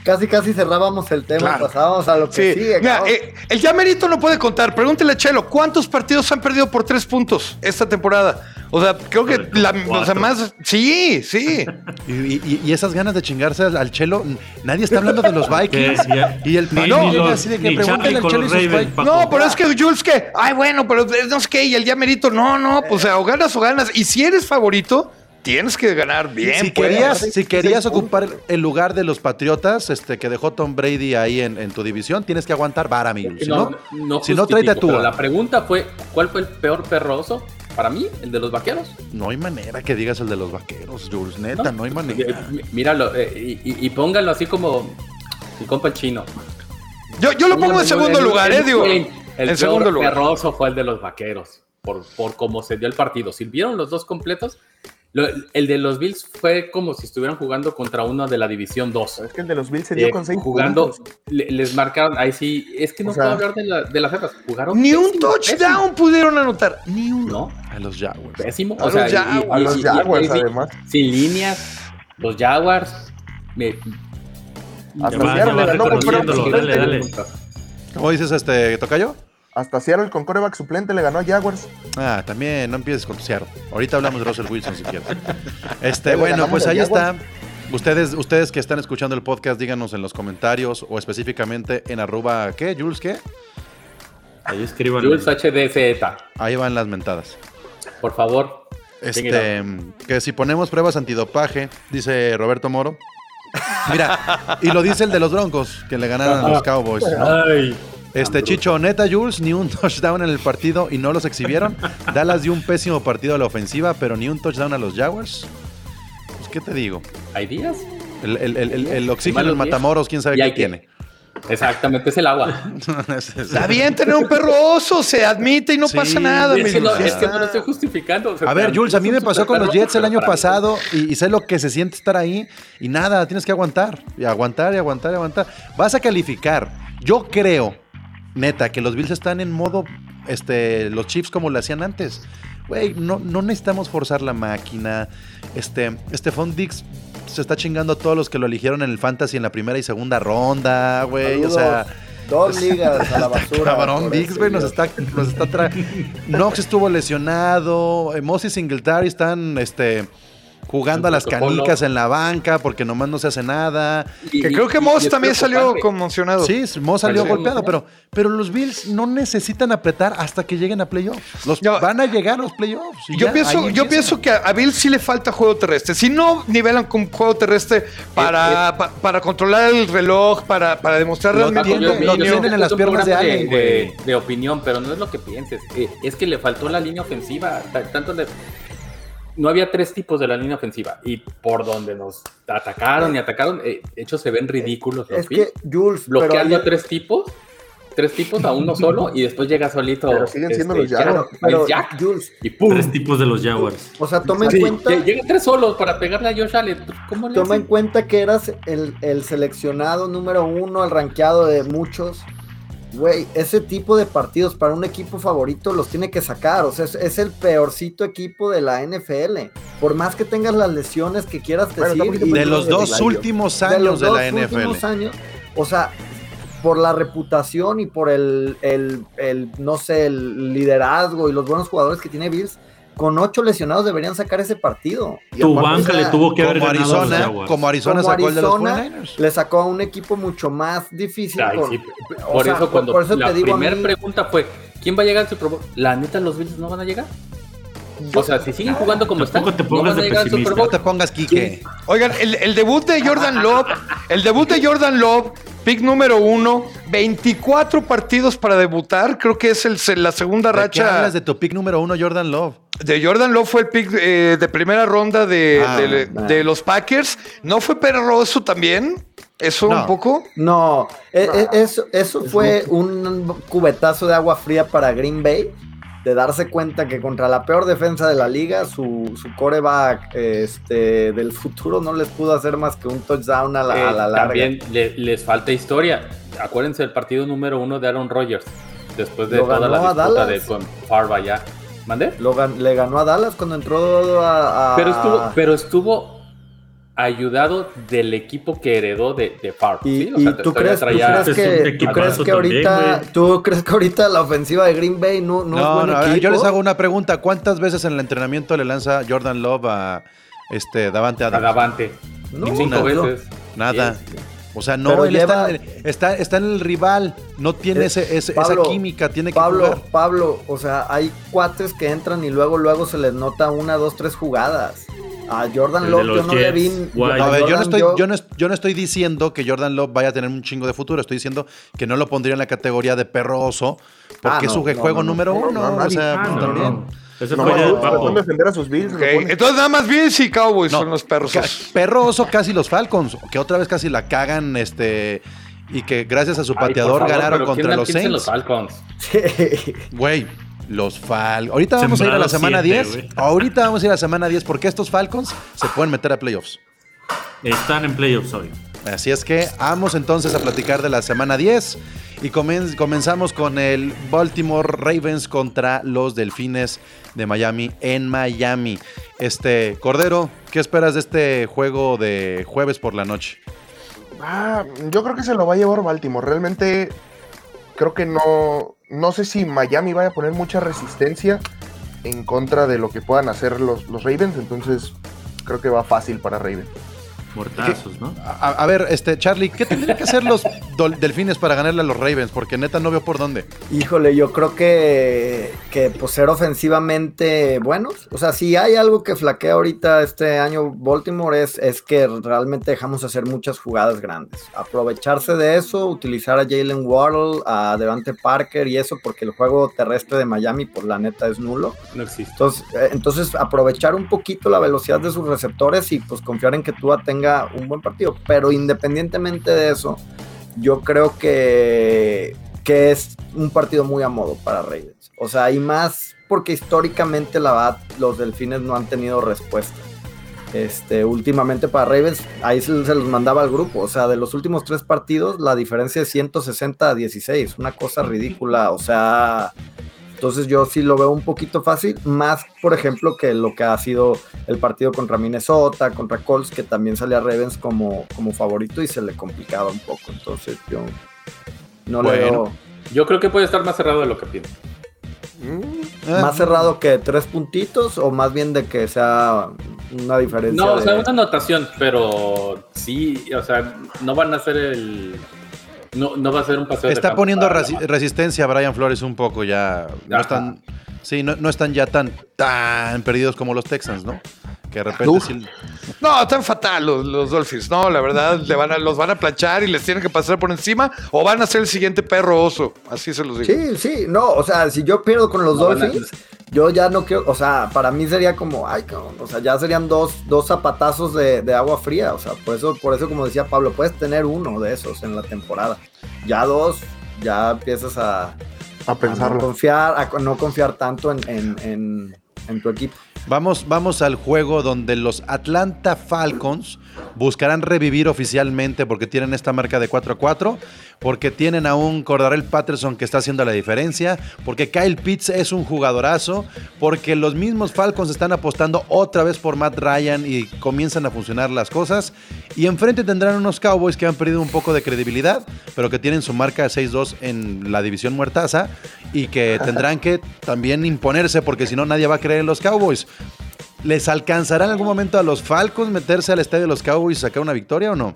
[SPEAKER 6] casi casi cerrábamos el tema, pasábamos a lo que sigue.
[SPEAKER 5] Mira, eh, el Yamerito no puede contar. Pregúntele a Chelo, ¿cuántos partidos han perdido por tres puntos esta temporada? O sea, creo que la, o más. Sí, sí.
[SPEAKER 1] Y, esas ganas de chingarse al, Chelo, nadie está hablando de los Vikings. y el
[SPEAKER 5] no, así de que pregúntale al Chelo y No, pero es que Jules, que, ay, bueno, pero no sé qué, y el Yamerito, no, no, pues o ganas o ganas. Y si eres favorito tienes que ganar bien.
[SPEAKER 1] Si pues. querías, si querías ocupar el lugar de los Patriotas, este que dejó Tom Brady ahí en, tu división, tienes que aguantar vara, Si no, no, si no tráete a tu.
[SPEAKER 7] La pregunta fue: ¿cuál fue el peor perroso? Para mí, el de los vaqueros.
[SPEAKER 1] No hay manera que digas el de los vaqueros, Jules. Neta, no, hay manera.
[SPEAKER 7] Míralo, eh, y, póngalo así como mi compa el chino.
[SPEAKER 5] Yo, yo lo pongo en segundo lugar, eh, digo.
[SPEAKER 7] El, segundo lugar. fue el de los vaqueros, por, por cómo se dio el partido. Si vieron los dos completos, el de los Bills fue como si estuvieran jugando contra uno de la División 2.
[SPEAKER 4] Es que el de los Bills se dio eh, con seis
[SPEAKER 7] Jugando, les marcaron, ahí sí, es que no puedo hablar de, la, de las. Jugaron
[SPEAKER 5] Ni un touchdown pudieron anotar, ni uno.
[SPEAKER 1] A los Jaguars.
[SPEAKER 7] Pésimo.
[SPEAKER 4] A, los, Jaguars, a los Jaguars, además.
[SPEAKER 7] Sin líneas, los Jaguars. Me,
[SPEAKER 1] Hasta ganó Dale, dale. ¿Cómo dices este, Tocayo?
[SPEAKER 4] Hasta Seattle con coreback suplente le ganó a Jaguars.
[SPEAKER 1] Ah, también, no empieces con Seattle. Ahorita hablamos de Russell Wilson si quieres. Este, bueno, pues ahí está. Ustedes, ustedes que están escuchando el podcast, díganos en los comentarios o específicamente en arroba, ¿qué? ¿Jules qué?
[SPEAKER 7] Ahí escriban. Jules HDZ.
[SPEAKER 1] Ahí van las mentadas.
[SPEAKER 7] Por favor.
[SPEAKER 1] Este, que si ponemos pruebas antidopaje, dice Roberto Moro. Mira, y lo dice el de los Broncos, que le ganaron a los Cowboys. Ay. Este Chicho, neta Jules, ni un touchdown en el partido y no los exhibieron. Dallas dio un pésimo partido a la ofensiva, pero ni un touchdown a los Jaguars. Pues, ¿qué te digo?
[SPEAKER 7] ¿Hay días?
[SPEAKER 1] El, el, el, el oxígeno en Matamoros, quién sabe qué tiene.
[SPEAKER 7] Exactamente, es el agua.
[SPEAKER 5] Está bien tener un perro oso, se admite y no pasa nada.
[SPEAKER 7] Es que, no, es que, no, lo estoy justificando.
[SPEAKER 1] a ver, Jules, a mí me pasó con los Jets el año pasado y, y, sé lo que se siente estar ahí y nada, tienes que aguantar y aguantar y aguantar y aguantar. Vas a calificar. Yo creo neta, que los Bills están en modo, este, los Chiefs como lo hacían antes. Güey, no, no necesitamos forzar la máquina. Este, Stephon Dix se está chingando a todos los que lo eligieron en el Fantasy en la primera y segunda ronda, güey. O sea.
[SPEAKER 6] Dos ligas a la basura.
[SPEAKER 1] Cabrón, Dix, güey, nos está, nos está. Knox estuvo lesionado. Moses y Singletary están, este jugando a las canicas en la banca porque nomás no se hace nada.
[SPEAKER 5] que creo que Moss también salió conmocionado.
[SPEAKER 1] Sí, Moss salió golpeado, pero, pero los Bills no necesitan apretar hasta que lleguen a playoffs. Los, van a llegar a los playoffs.
[SPEAKER 5] Yo, pienso, yo pienso que a Bills sí le falta juego terrestre. Si no nivelan con juego terrestre para, eh, eh, para, controlar el reloj, para, para demostrar realmente
[SPEAKER 7] lo, tienen en las piernas de alguien, de, de, opinión, pero no es lo que pienses. Eh, es que le faltó la línea ofensiva. Tanto de no había tres tipos de la línea ofensiva y por donde nos atacaron y atacaron, eh, de hecho se ven ridículos
[SPEAKER 6] los es que Jules,
[SPEAKER 7] bloqueando a tres tipos, tres tipos a uno solo y después llega solito.
[SPEAKER 4] Pero siguen siendo este, los Jaguars. Pero,
[SPEAKER 7] Jack,
[SPEAKER 8] Jules, y Tres tipos de los Jaguars.
[SPEAKER 6] O sea, toma en cuenta.
[SPEAKER 7] Llega tres solos para pegarle a Josh Allen.
[SPEAKER 6] ¿Cómo toma en cuenta que eras el, el seleccionado número uno, el rankeado de muchos Güey, ese tipo de partidos para un equipo favorito los tiene que sacar. O sea, es, el peorcito equipo de la NFL. Por más que tengas las lesiones que quieras decir.
[SPEAKER 1] de los dos últimos años de, la NFL.
[SPEAKER 6] Años, o sea, por la reputación y por el, el, el, no sé, el liderazgo y los buenos jugadores que tiene Bills con ocho lesionados deberían sacar ese partido.
[SPEAKER 8] tu banca le tuvo que haber
[SPEAKER 1] como Arizona, como Arizona sacó el de los 49
[SPEAKER 6] Le sacó a un equipo mucho más difícil.
[SPEAKER 7] por, eso cuando la primera pregunta fue, ¿quién va a llegar al Super Bowl? La neta, los Bills no van a llegar. O sea, si siguen jugando como están,
[SPEAKER 8] te pongas no de
[SPEAKER 1] No te pongas Kike.
[SPEAKER 5] Oigan, el, el, debut de Jordan Love, el debut de Jordan Love, pick número uno, 24 partidos para debutar, creo que es el, la segunda
[SPEAKER 1] ¿De
[SPEAKER 5] racha.
[SPEAKER 1] ¿Qué hablas de tu pick número uno, Jordan Love?
[SPEAKER 5] De Jordan Love fue el pick eh, de primera ronda de, ah, de, los Packers. ¿No fue perroso también? ¿Eso un poco?
[SPEAKER 6] No, e, e, eso, eso fue un cubetazo de agua fría para Green Bay de darse cuenta que contra la peor defensa de la liga, su, su coreback este, del futuro no les pudo hacer más que un touchdown a la, a la larga.
[SPEAKER 7] También les falta historia. Acuérdense del partido número uno de Aaron Rodgers, después de toda la disputa de con ya. ¿Mandé?
[SPEAKER 6] le ganó a Dallas cuando entró a...
[SPEAKER 7] Pero estuvo, pero estuvo ayudado del equipo que heredó de, de
[SPEAKER 6] Y, tú, crees, que, ahorita, ¿tú crees que ahorita la ofensiva de Green Bay no, no, es buen equipo?
[SPEAKER 1] Yo les hago una pregunta. ¿Cuántas veces en el entrenamiento le lanza Jordan Love a este Davante
[SPEAKER 7] Adams? A Davante. Cinco veces.
[SPEAKER 1] Nada. O sea, no, él está, está, está, en el rival, no tiene ese, esa química, tiene que
[SPEAKER 6] Pablo, Pablo, o sea, hay cuates que entran y luego, luego se les nota una, dos, tres jugadas. A Jordan Love yo no le vi.
[SPEAKER 1] A ver, yo no, estoy, yo... no, estoy diciendo que Jordan Love vaya a tener un chingo de futuro. Estoy diciendo que no lo pondría en la categoría de perro oso porque ah, es su juego número uno. o sea, también.
[SPEAKER 4] Ese fue no, defender a sus Bills.
[SPEAKER 5] Entonces nada más Bills y Cowboys son los perros.
[SPEAKER 1] Perro oso casi los Falcons, que otra vez casi la cagan este y que gracias a su pateador ganaron contra los Saints.
[SPEAKER 7] los Falcons.
[SPEAKER 1] Güey, los Falcons. Ahorita vamos a ir a la semana 10. Ahorita vamos a ir a la semana 10 porque estos Falcons se pueden meter a playoffs.
[SPEAKER 8] Están en playoffs hoy.
[SPEAKER 1] Así es que vamos entonces a platicar de la semana 10 y comenzamos con el Baltimore Ravens contra los Delfines de Miami en Miami. Este Cordero, ¿qué esperas de este juego de jueves por la noche?
[SPEAKER 4] Ah, yo creo que se lo va a llevar Baltimore. Realmente creo que no, no sé si Miami vaya a poner mucha resistencia en contra de lo que puedan hacer los, los Ravens. Entonces creo que va fácil para Ravens.
[SPEAKER 8] Muertazos, ¿no?
[SPEAKER 1] A, ver, este, Charlie, ¿qué tendrían que hacer los delfines para ganarle a los Ravens? Porque neta no veo por dónde.
[SPEAKER 6] Híjole, yo creo que, que pues ser ofensivamente buenos. O sea, si hay algo que flaquea ahorita este año Baltimore es, es que realmente dejamos hacer muchas jugadas grandes. Aprovecharse de eso, utilizar a Jalen Waddle, a Devante Parker y eso, porque el juego terrestre de Miami, por la neta, es nulo.
[SPEAKER 7] No existe.
[SPEAKER 6] Entonces, eh, entonces aprovechar un poquito la velocidad de sus receptores y pues confiar en que tú tenga un buen partido. Pero independientemente de eso, yo creo que, que es un partido muy a modo para Ravens. O sea, y más porque históricamente la verdad, los delfines no han tenido respuesta. Este, últimamente para Ravens, ahí se, se, los mandaba al grupo. O sea, de los últimos tres partidos, la diferencia es 160 a 16. Una cosa ridícula. O sea, entonces yo sí lo veo un poquito fácil, más por ejemplo que lo que ha sido el partido contra Minnesota, contra Colts, que también salía Ravens como, como favorito y se le complicaba un poco. Entonces yo no le veo...
[SPEAKER 7] Yo creo que puede estar más cerrado de lo que pienso.
[SPEAKER 6] Mm, ¿Más cerrado que tres puntitos o más bien de que sea una diferencia?
[SPEAKER 7] No,
[SPEAKER 6] o
[SPEAKER 7] sea, una anotación, pero sí, o sea, no van a ser el no, no va a ser un paseo.
[SPEAKER 1] Está poniendo resistencia a Brian Flores un poco ya. No están, sí, no, están ya tan, tan perdidos como los Texans, ¿no? Que de repente
[SPEAKER 5] No, están fatal los, Dolphins. No, la verdad, le van a, los van a planchar y les tienen que pasar por encima o van a ser el siguiente perro oso. Así se los digo.
[SPEAKER 6] Sí, sí, no, o sea, si yo pierdo con los Dolphins, yo ya no quiero, o sea, para mí sería como, ay, o sea, ya serían dos, dos zapatazos de, agua fría. O sea, por eso, por eso, como decía Pablo, puedes tener uno de esos en la temporada. Ya dos, ya empiezas a,
[SPEAKER 4] a pensar.
[SPEAKER 6] confiar, a no confiar tanto en, en tu equipo.
[SPEAKER 1] Vamos, vamos al juego donde los Atlanta Falcons buscarán revivir oficialmente porque tienen esta marca de 4 a 4, porque tienen a un Cordarel Patterson que está haciendo la diferencia, porque Kyle Pitts es un jugadorazo, porque los mismos Falcons están apostando otra vez por Matt Ryan y comienzan a funcionar las cosas. Y enfrente tendrán unos Cowboys que han perdido un poco de credibilidad, pero que tienen su marca de 6-2 en la división muertaza y que tendrán que también imponerse porque si no nadie va a creer en los Cowboys. ¿Les alcanzará en algún momento a los Falcons meterse al estadio de los Cowboys y sacar una victoria o no?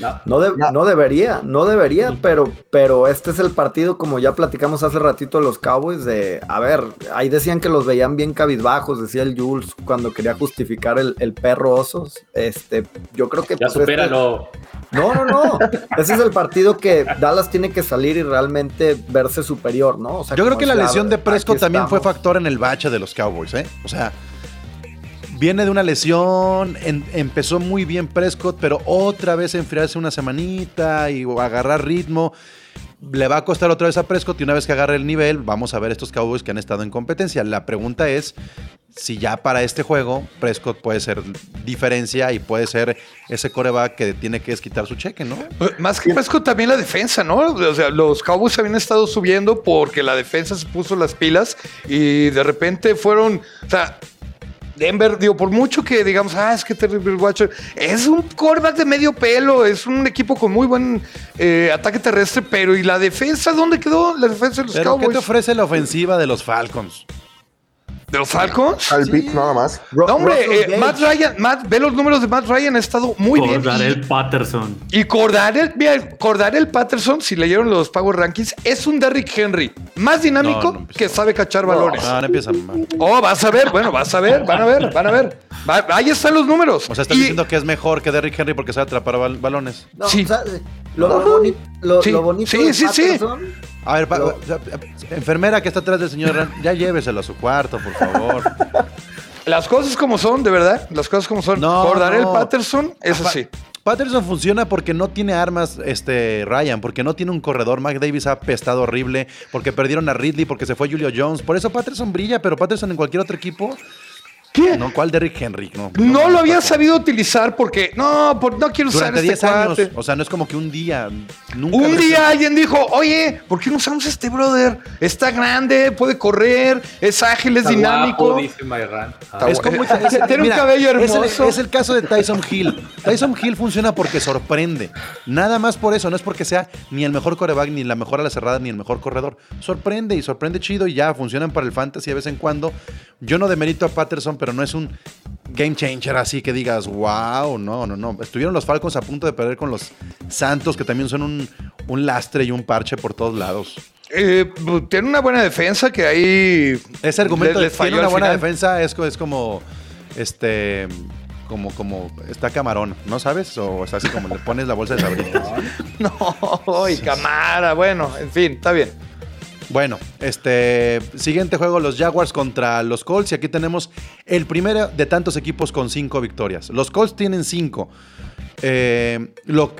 [SPEAKER 6] No, no, debería, no debería, pero, pero este es el partido, como ya platicamos hace ratito, los Cowboys, de, a ver, ahí decían que los veían bien cabizbajos, decía el Jules cuando quería justificar el, perro osos. Este, yo creo que...
[SPEAKER 7] Ya pues, este supéralo.
[SPEAKER 6] no, no, no. Ese es el partido que Dallas tiene que salir y realmente verse superior, ¿no?
[SPEAKER 1] yo creo que la lesión de Prescott también fue factor en el bache de los Cowboys, ¿eh? O sea, Viene de una lesión, empezó muy bien Prescott, pero otra vez enfriarse una semanita y agarrar ritmo. Le va a costar otra vez a Prescott y una vez que agarre el nivel, vamos a ver estos Cowboys que han estado en competencia. La pregunta es si ya para este juego Prescott puede ser diferencia y puede ser ese coreback que tiene que quitar su cheque, ¿no?
[SPEAKER 5] Eh, más que Prescott también la defensa, ¿no? O sea, los Cowboys habían estado subiendo porque la defensa se puso las pilas y de repente fueron, o sea, Denver, digo, por mucho que digamos, ah, es que Terrible Watcher es un quarterback de medio pelo, es un equipo con muy buen eh, ataque terrestre, pero ¿y la defensa? ¿Dónde quedó la defensa de los ¿Pero
[SPEAKER 1] ¿Qué te ofrece la ofensiva de los Falcons?
[SPEAKER 5] ¿De los Falcons?
[SPEAKER 4] Al beat nada más.
[SPEAKER 5] no, hombre, eh, Matt Ryan, Matt, ve los números de Matt Ryan, ha estado muy bien.
[SPEAKER 8] Cordarel Patterson.
[SPEAKER 5] Y Cordarel, mira, Cordarel Patterson, si leyeron los Power Rankings, es un Derrick Henry más dinámico que sabe cachar balones.
[SPEAKER 1] No, no empieza
[SPEAKER 5] Oh, vas a ver, bueno, vas a ver, van a ver, van a ver. ahí están los números.
[SPEAKER 1] O sea, estás diciendo que es mejor que Derrick Henry porque sabe atrapar balones.
[SPEAKER 6] sí. lo, bonito, lo, sí. bonito
[SPEAKER 5] sí, sí, sí.
[SPEAKER 1] A ver, enfermera que está atrás del señor, ya lléveselo a su cuarto, por favor.
[SPEAKER 5] Las cosas como son, de verdad, las cosas como son. No, Cordarel Patterson es así.
[SPEAKER 1] Patterson funciona porque no tiene armas, este Ryan, porque no tiene un corredor. Mac Davis ha pestado horrible, porque perdieron a Ridley, porque se fue Julio Jones. Por eso Patterson brilla, pero Patterson en cualquier otro equipo no, ¿cuál Derrick Henry?
[SPEAKER 5] No, no, lo había sabido utilizar porque no, no quiero usar
[SPEAKER 1] este 10 años. O sea, no es como que un día.
[SPEAKER 5] un día alguien dijo, oye, ¿por qué no usamos este brother? Está grande, puede correr, es ágil, es dinámico. dice
[SPEAKER 1] Es como, tiene un cabello hermoso. Es el, caso de Tyson Hill. Tyson Hill funciona porque sorprende. Nada más por eso. No es porque sea ni el mejor coreback, ni la mejor a la cerrada, ni el mejor corredor. Sorprende y sorprende chido y ya funcionan para el fantasy de vez en cuando. Yo no demerito a Patterson, pero no es un game changer así que digas, wow, no, no, no. Estuvieron los Falcons a punto de perder con los Santos, que también son un, lastre y un parche por todos lados.
[SPEAKER 5] Eh, tiene una buena defensa que ahí.
[SPEAKER 1] Ese argumento de tiene una buena defensa es, es como. Este. Como, como está camarón, ¿no sabes? O es así como le pones la bolsa de sabritas.
[SPEAKER 5] no, y camara, bueno, en fin, está bien.
[SPEAKER 1] Bueno, este siguiente juego, los Jaguars contra los Colts. Y aquí tenemos el primero de tantos equipos con cinco victorias. Los Colts tienen cinco. Eh,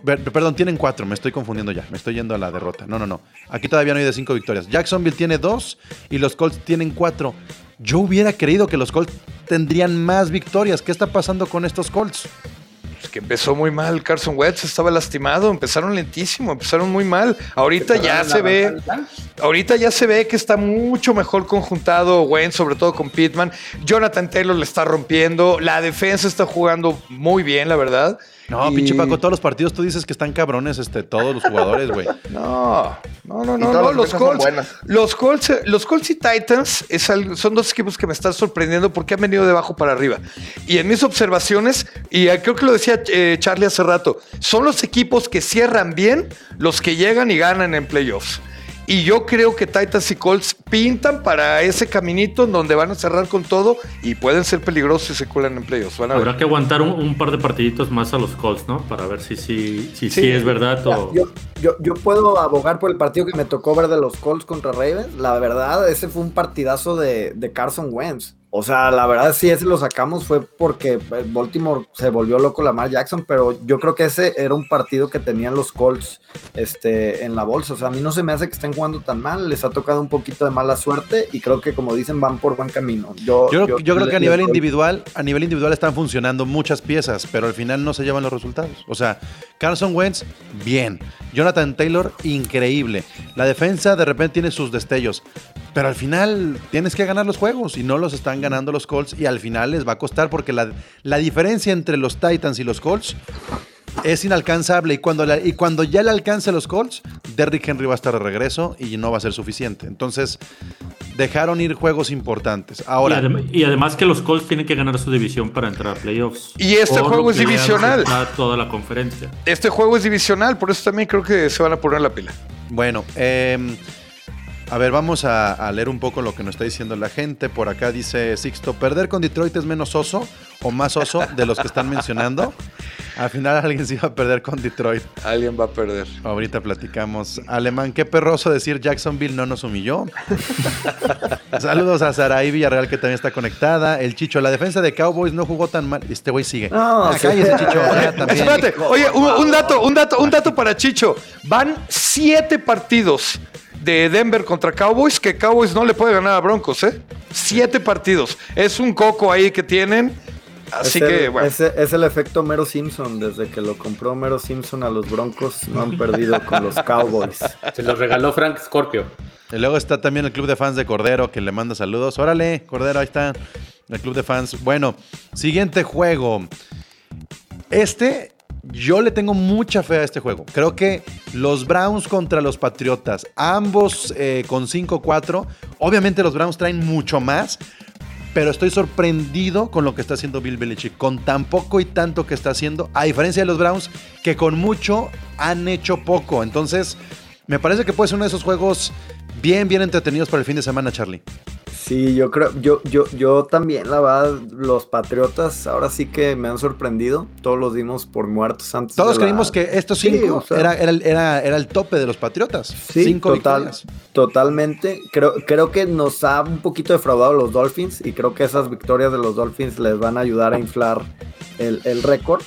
[SPEAKER 1] perdón, tienen cuatro. Me estoy confundiendo ya. Me estoy yendo a la derrota. No, no, no. Aquí todavía no hay de cinco victorias. Jacksonville tiene dos y los Colts tienen cuatro. Yo hubiera creído que los Colts tendrían más victorias. ¿Qué está pasando con estos Colts?
[SPEAKER 5] Pues, que empezó muy mal. Carson Wentz estaba lastimado, empezaron lentísimo, empezaron muy mal. Ahorita ya se ve, ahorita ya se ve que está mucho mejor conjuntado Wentz, sobre todo con Pittman. Jonathan Taylor le está rompiendo, la defensa está jugando muy bien, la verdad.
[SPEAKER 1] No, pinche Paco, todos los partidos tú dices que están cabrones este, todos los jugadores, güey.
[SPEAKER 5] no, no, no, no, los Colts. Los Colts, los Colts y Titans son dos equipos que me están sorprendiendo porque han venido de abajo para arriba. Y en mis observaciones, y creo que lo decía eh, Charlie hace rato, son los equipos que cierran bien los que llegan y ganan en playoffs. Y yo creo que Titans y Colts pintan para ese caminito en donde van a cerrar con todo y pueden ser peligrosos si se cuelan en playoffs.
[SPEAKER 8] Habrá que aguantar un, par de partiditos más a los Colts, ¿no? Para ver si sí si, si, es verdad o...
[SPEAKER 6] Yo, yo, yo, puedo abogar por el partido que me tocó ver de los Colts contra Ravens. La verdad, ese fue un partidazo de, de Carson Wentz. O sea, la verdad, si ese lo sacamos fue porque Baltimore se volvió loco Lamar Jackson, pero yo creo que ese era un partido que tenían los Colts este, en la bolsa. O sea, a mí no se me hace que estén jugando tan mal, les ha tocado un poquito de mala suerte y creo que, como dicen, van por buen camino.
[SPEAKER 1] Yo, yo, creo que a nivel individual, a nivel individual están funcionando muchas piezas, pero al final no se llevan los resultados. O sea, Carson Wentz, bien. Jonathan Taylor, increíble. La defensa de repente tiene sus destellos, pero al final tienes que ganar los juegos y no los están ganando los Colts y al final les va a costar porque la, la diferencia entre los Titans y los Colts es inalcanzable y cuando, y cuando ya le alcance los Colts, Derrick Henry va a estar de regreso y no va a ser suficiente. Entonces, dejaron ir juegos importantes. Ahora,
[SPEAKER 8] y, además que los Colts tienen que ganar su división para entrar a playoffs.
[SPEAKER 5] Y este juego es divisional.
[SPEAKER 8] Toda la conferencia.
[SPEAKER 5] Este juego es divisional, por eso también creo que se van a poner la pila.
[SPEAKER 1] Bueno, eh, a ver, vamos a, leer un poco lo que nos está diciendo la gente. Por acá dice Sixto, ¿perder con Detroit es menos oso o más oso de los que están mencionando? Al final alguien se iba a perder con Detroit.
[SPEAKER 5] Alguien va a perder.
[SPEAKER 1] Ahorita platicamos. Alemán, qué perroso decir Jacksonville no nos humilló. Saludos a Saraí Villarreal que también está conectada. El Chicho, la defensa de Cowboys no jugó tan mal. Este güey sigue. No,
[SPEAKER 5] Chicho. Espérate, oye, un dato, un dato, un dato para Chicho. Van siete partidos de Denver contra Cowboys que Cowboys no le puede ganar a Broncos, ¿eh? Siete partidos. Es un coco ahí que tienen. Así que, bueno.
[SPEAKER 6] Es, es, el efecto Mero Simpson. Desde que lo compró Mero Simpson a los Broncos, no han perdido con los Cowboys.
[SPEAKER 7] Se los regaló Frank Scorpio.
[SPEAKER 1] Y luego está también el club de fans de Cordero que le manda saludos. Órale, Cordero, ahí está. El club de fans. Bueno, siguiente juego. Este yo le tengo mucha fe a este juego. Creo que los Browns contra los Patriotas, ambos eh, con 5-4. Obviamente los Browns traen mucho más, pero estoy sorprendido con lo que está haciendo Bill Belichick, con tan poco y tanto que está haciendo, a diferencia de los Browns, que con mucho han hecho poco. Entonces, me parece que puede ser uno de esos juegos bien, bien entretenidos para el fin de semana, Charlie.
[SPEAKER 6] Sí, yo creo, yo, yo, yo también, la verdad, los Patriotas ahora sí que me han sorprendido. Todos los dimos por muertos antes.
[SPEAKER 1] Todos creímos que estos cinco era, era, el tope de los Patriotas.
[SPEAKER 6] Sí, cinco total, totalmente. Creo, creo que nos ha un poquito defraudado los Dolphins y creo que esas victorias de los Dolphins les van a ayudar a inflar el, el récord.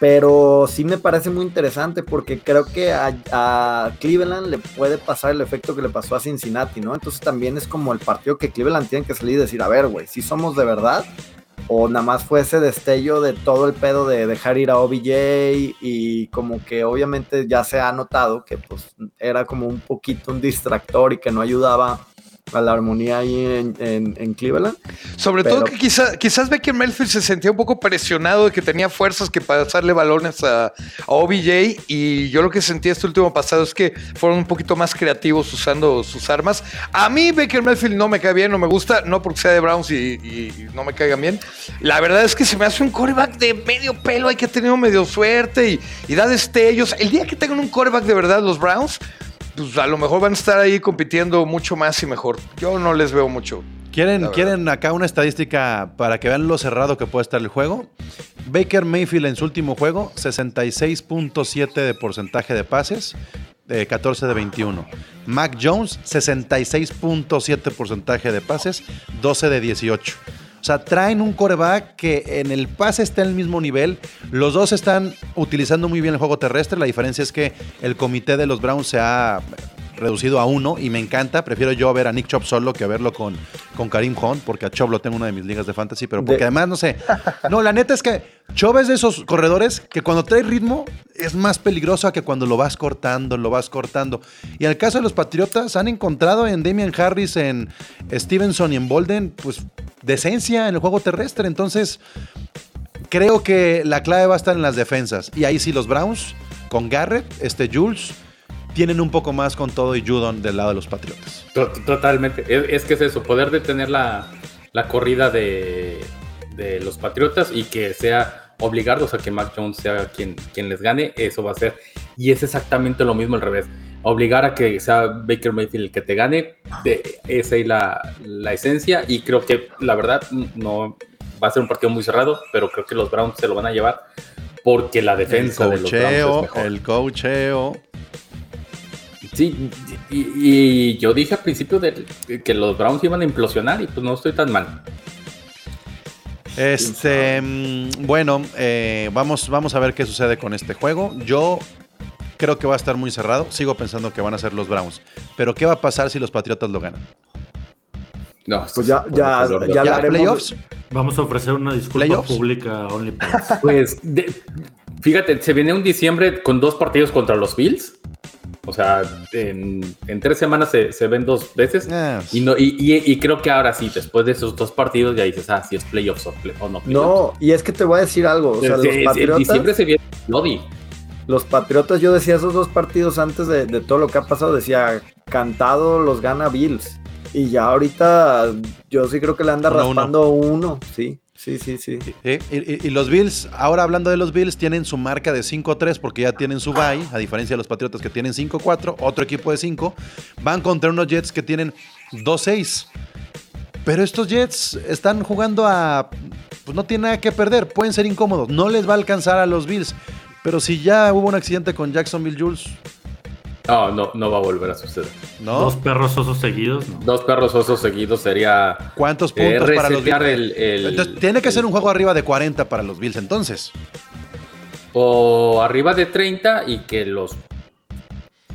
[SPEAKER 6] Pero sí me parece muy interesante porque creo que a, Cleveland le puede pasar el efecto que le pasó a Cincinnati, ¿no? Entonces también es como el partido que Cleveland tiene que salir y decir, a ver, güey, si somos de verdad o nada más fue ese destello de todo el pedo de dejar ir a OBJ y como que obviamente ya se ha notado que pues era como un poquito un distractor y que no ayudaba a la armonía ahí en, Cleveland.
[SPEAKER 5] Sobre todo que quizás quizás Baker Mayfield se sentía un poco presionado de que tenía fuerzas que pasarle balones a, OBJ y yo lo que sentí este último pasado es que fueron un poquito más creativos usando sus armas. A mí Baker Mayfield no me cae bien, no me gusta, no porque sea de Browns y, no me caigan bien. La verdad es que se me hace un coreback de medio pelo, hay que tener medio suerte y, y da destellos. El día que tengan un coreback de verdad los Browns, pues a lo mejor van a estar ahí compitiendo mucho más y mejor. Yo no les veo mucho.
[SPEAKER 1] ¿Quieren, ¿Quieren acá una estadística para que vean lo cerrado que puede estar el juego? Baker Mayfield en su último juego, 66.7 de porcentaje de pases, 14 de 21. Mac Jones, 66.7 porcentaje de pases, 12 de 18. O sea, traen un coreback que en el pase está en el mismo nivel. Los dos están utilizando muy bien el juego terrestre. La diferencia es que el comité de los Browns se ha reducido a uno y me encanta. Prefiero yo ver a Nick Chop solo que verlo con, con Karim Hunt, porque a Chop lo tengo en una de mis ligas de fantasy, pero porque además, no sé. No, la neta es que Chop es de esos corredores que cuando trae ritmo es más peligroso que cuando lo vas cortando, lo vas cortando. Y el caso de los Patriotas, han encontrado en Damian Harris, en Stevenson y en Bolden, pues decencia en el juego terrestre. Entonces, creo que la clave va a estar en las defensas. Y ahí sí los Browns, con Garrett, este Jules tienen un poco más con todo y Judon del lado de los Patriotas.
[SPEAKER 7] Totalmente. Es, que es eso, poder detener la, corrida de, los Patriotas y que sea obligarlos a que Mac Jones sea quien, quien les gane, eso va a ser. Y es exactamente lo mismo al revés. Obligar a que sea Baker Mayfield el que te gane, de, esa es la, la esencia. Y creo que la verdad no va a ser un partido muy cerrado, pero creo que los Browns se lo van a llevar porque la defensa de los Browns es mejor.
[SPEAKER 1] El cocheo.
[SPEAKER 7] Sí, y, yo dije al principio de, que los Browns iban a implosionar y pues no estoy tan mal.
[SPEAKER 1] Este, mm, bueno, eh, vamos, vamos a ver qué sucede con este juego. Yo creo que va a estar muy cerrado. Sigo pensando que van a ser los Browns. Pero ¿qué va a pasar si los Patriotas lo ganan?
[SPEAKER 6] No, pues ya, ya, ya, ya
[SPEAKER 8] playoffs. Vamos a ofrecer una disculpa pública a OnlyFans.
[SPEAKER 7] Pues, fíjate, se viene un diciembre con dos partidos contra los Bills. O sea, en, tres semanas se, ven dos veces. Y, no, y, creo que ahora sí, después de esos dos partidos, ya dices, ah, si es playoffs o, no.
[SPEAKER 6] No, y es que te voy a decir algo. O sea, los Patriotas,
[SPEAKER 7] diciembre se viene Lodi.
[SPEAKER 6] Los Patriotas, yo decía esos dos partidos antes de, todo lo que ha pasado, decía, cantado los gana Bills. Y ya ahorita yo sí creo que le anda raspando uno, sí. Sí, sí, sí.
[SPEAKER 1] Y, los Bills, ahora hablando de los Bills, tienen su marca de 5-3 porque ya tienen su bye, a diferencia de los Patriotas que tienen 5-4, otro equipo de 5. Van contra unos Jets que tienen 2-6. Pero estos Jets están jugando a... Pues no tienen nada que perder, pueden ser incómodos, no les va a alcanzar a los Bills. Pero si ya hubo un accidente con Jacksonville Jules,
[SPEAKER 7] no, no, no va a volver a suceder.
[SPEAKER 8] ¿No? Dos perros osos seguidos,
[SPEAKER 7] Dos perros osos seguidos sería.
[SPEAKER 1] ¿Cuántos puntos para los Bills? tiene que ser un juego arriba de 40 para los Bills entonces.
[SPEAKER 7] O arriba de 30 y que los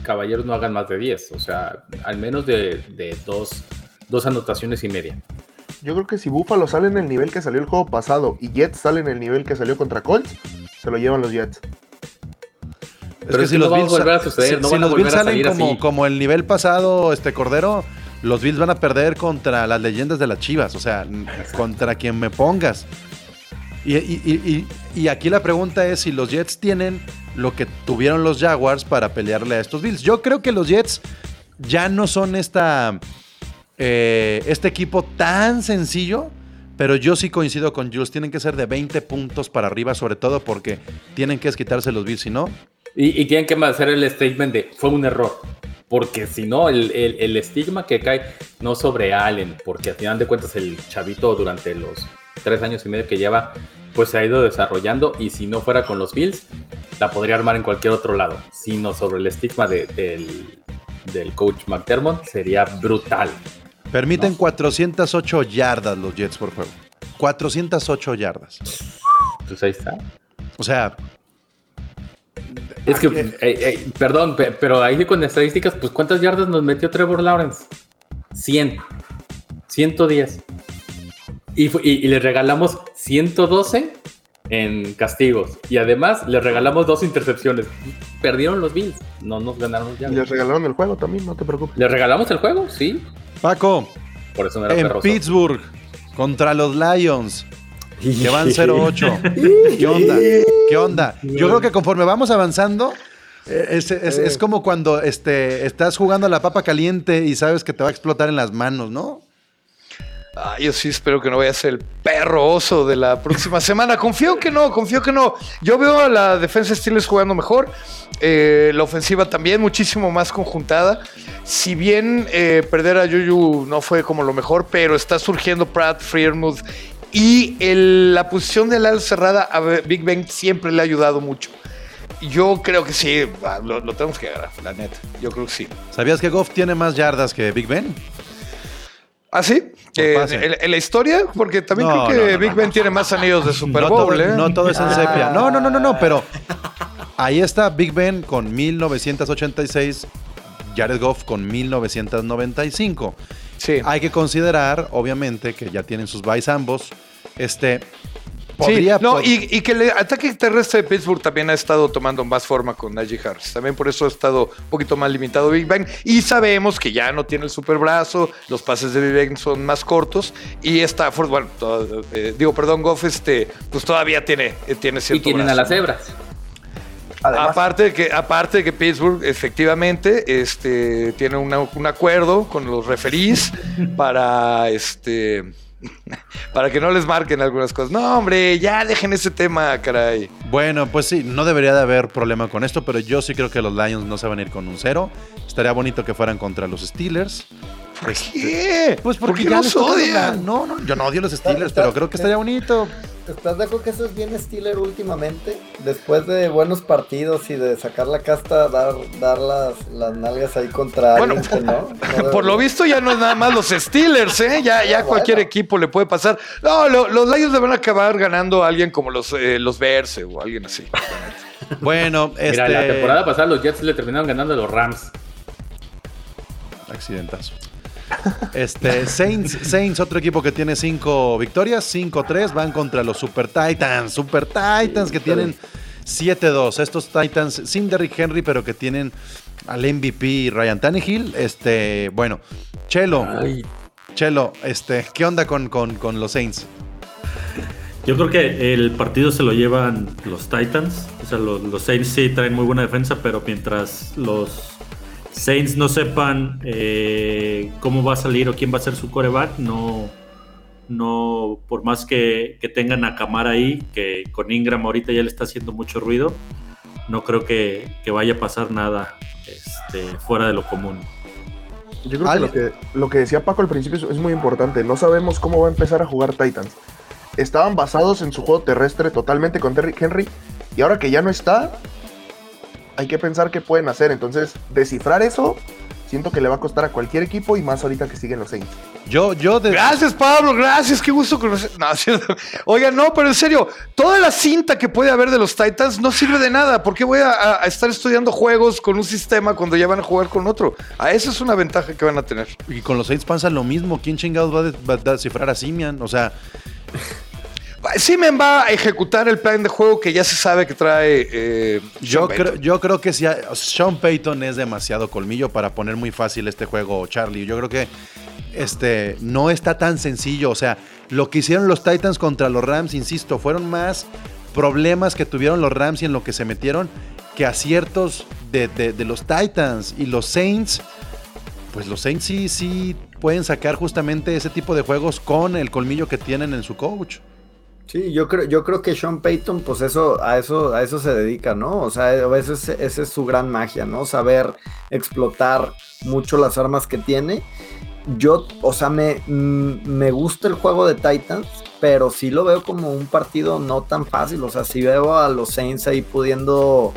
[SPEAKER 7] caballeros no hagan más de 10. O sea, al menos de, dos, dos anotaciones y media.
[SPEAKER 4] Yo creo que si Buffalo sale en el nivel que salió el juego pasado y Jets sale en el nivel que salió contra Colts, se lo llevan los Jets.
[SPEAKER 1] Pero es que si los Bills, salen como, como, el nivel pasado, este Cordero, los Bills van a perder contra las leyendas de las Chivas, o sea, contra quien me pongas. Y, aquí la pregunta es si los Jets tienen lo que tuvieron los Jaguars para pelearle a estos Bills. Yo creo que los Jets ya no son esta, eh, este equipo tan sencillo, pero yo sí coincido con Jules. Tienen que ser de 20 puntos para arriba, sobre todo porque tienen que quitarse los Bills, si no,
[SPEAKER 7] y, tienen que hacer el statement de fue un error. Porque si no, el, estigma que cae no sobre Allen, porque al final de cuentas el chavito durante los tres años y medio que lleva, pues se ha ido desarrollando y si no fuera con los Bills, la podría armar en cualquier otro lado, sino sobre el estigma del, coach McDermott sería brutal.
[SPEAKER 1] Permiten 408 yardas los Jets por juego. 408 yardas.
[SPEAKER 7] Pues ahí está.
[SPEAKER 1] O sea,
[SPEAKER 7] Es que, eh, eh, perdón, pero ahí con estadísticas, pues ¿cuántas yardas nos metió Trevor Lawrence? 100. 110. Y, y, le regalamos 112 en castigos. Y además le regalamos dos intercepciones. Perdieron los Bills. No nos ganaron
[SPEAKER 4] ya. Y les regalaron el juego también, no te preocupes.
[SPEAKER 7] ¿Le regalamos el juego? Sí.
[SPEAKER 1] Paco. Por eso en Pittsburgh contra los Lions. Que van 0-8. ¿Qué onda? ¿Qué onda? Yo creo que conforme vamos avanzando, eh, es, es, como cuando este, estás jugando a la papa caliente y sabes que te va a explotar en las manos, ¿no?
[SPEAKER 5] Ah, yo sí espero que no vaya a ser el perro oso de la próxima semana. Confío que no, confío que no. Yo veo a la defensa Steelers jugando mejor. Eh, la ofensiva también muchísimo más conjuntada. Si bien eh, perder a Juju no fue como lo mejor, pero está surgiendo Pratt, Freermuth y la posición de la cerrada a Big Ben siempre le ha ayudado mucho. Yo creo que sí, lo, lo tenemos que agarrar, la neta. Yo creo que sí.
[SPEAKER 1] ¿Sabías que Goff tiene más yardas que Big Ben?
[SPEAKER 5] ¿Ah, sí? ¿En, la historia? Porque también creo que Big Ben tiene más anillos de Super Bowl,
[SPEAKER 1] ¿eh? No todo es en sepia. No, no, no, no, no, pero ahí está Big Ben con 1986, Jared Goff con 1995. Sí. Hay que considerar, obviamente, que ya tienen sus buys ambos. Este,
[SPEAKER 5] sí, no, y, que el ataque terrestre de Pittsburgh también ha estado tomando más forma con Najee Harris. También por eso ha estado un poquito más limitado Big Bang. Y sabemos que ya no tiene el super brazo, los pases de Big Bang son más cortos. Y Stafford, bueno, eh, digo, perdón, Goff, este, pues todavía tiene, eh, tiene cierto.
[SPEAKER 7] Y tienen a las hebras.
[SPEAKER 5] aparte de que, aparte de que Pittsburgh efectivamente este, tiene un acuerdo con los referís para este Para que no les marquen algunas cosas. No, hombre, ya dejen ese tema, caray.
[SPEAKER 1] Bueno, pues sí, no debería de haber problema con esto, pero yo sí creo que los Lions no se van a ir con un cero. Estaría bonito que fueran contra los Steelers.
[SPEAKER 5] ¿Por qué?
[SPEAKER 1] Pues porque ya los odian. No, no, yo no odio los Steelers, pero creo que estaría bonito.
[SPEAKER 6] ¿Estás de acuerdo que eso es bien Steeler últimamente? Después de buenos partidos y de sacar la casta, dar, dar las, las nalgas ahí contra bueno, no.
[SPEAKER 5] por lo visto ya no es nada más los Steelers, ¿eh? Ya, ya cualquier equipo le puede pasar. No, los Lions le van a acabar ganando a alguien como los, eh, los Bears o alguien así.
[SPEAKER 1] bueno, este...
[SPEAKER 7] Mira, la temporada pasada los Jets le terminaron ganando a los Rams.
[SPEAKER 1] Accidentazo. Este, Saints, Saints, otro equipo que tiene cinco victorias, 5-3, van contra los Super Titans, Super Titans que tienen 7-2. Estos Titans sin Derrick Henry, pero que tienen al MVP Ryan Tannehill. Este, bueno, Chelo, Chelo, este, ¿qué onda con, con los Saints?
[SPEAKER 8] Yo creo que el partido se lo llevan los Titans. O sea, los, los Saints sí traen muy buena defensa, pero mientras los Saints no sepan eh, cómo va a salir o quién va a ser su coreback, no, no por más que, tengan a Camara ahí, que con Ingram ahorita ya le está haciendo mucho ruido, no creo que, vaya a pasar nada este, fuera de lo común.
[SPEAKER 4] Yo creo que lo, que lo que decía Paco al principio es muy importante. No sabemos cómo va a empezar a jugar Titans. Estaban basados en su juego terrestre totalmente con Terry Henry. Y ahora que ya no está, hay que pensar qué pueden hacer. Entonces, descifrar eso, siento que le va a costar a cualquier equipo y más ahorita que siguen los Saints.
[SPEAKER 5] Yo, yo Gracias, Pablo, gracias, qué gusto conocer. No, Oiga, no, pero en serio, toda la cinta que puede haber de los Titans no sirve de nada. ¿Por qué voy a, estar estudiando juegos con un sistema cuando ya van a jugar con otro? A eso es una ventaja que van a tener.
[SPEAKER 1] Y con los Saints pasa lo mismo. ¿Quién chingados va a, descifrar a Simian? O sea.
[SPEAKER 5] Simen va a ejecutar el plan de juego que ya se sabe que trae. Eh,
[SPEAKER 1] yo, creo, yo creo que si Sean Payton es demasiado colmillo para poner muy fácil este juego, Charlie. Yo creo que este, no está tan sencillo. O sea, lo que hicieron los Titans contra los Rams, insisto, fueron más problemas que tuvieron los Rams y en lo que se metieron que aciertos de, de los Titans y los Saints. Pues los Saints sí, sí pueden sacar justamente ese tipo de juegos con el colmillo que tienen en su coach.
[SPEAKER 6] Sí, yo creo, yo creo que Sean Payton, pues eso, a eso, a eso se dedica, ¿no? O sea, a veces esa es su gran magia, ¿no? Saber explotar mucho las armas que tiene. Yo, o sea, me, mm, me gusta el juego de Titans, pero sí lo veo como un partido no tan fácil. O sea, sí veo a los Saints ahí pudiendo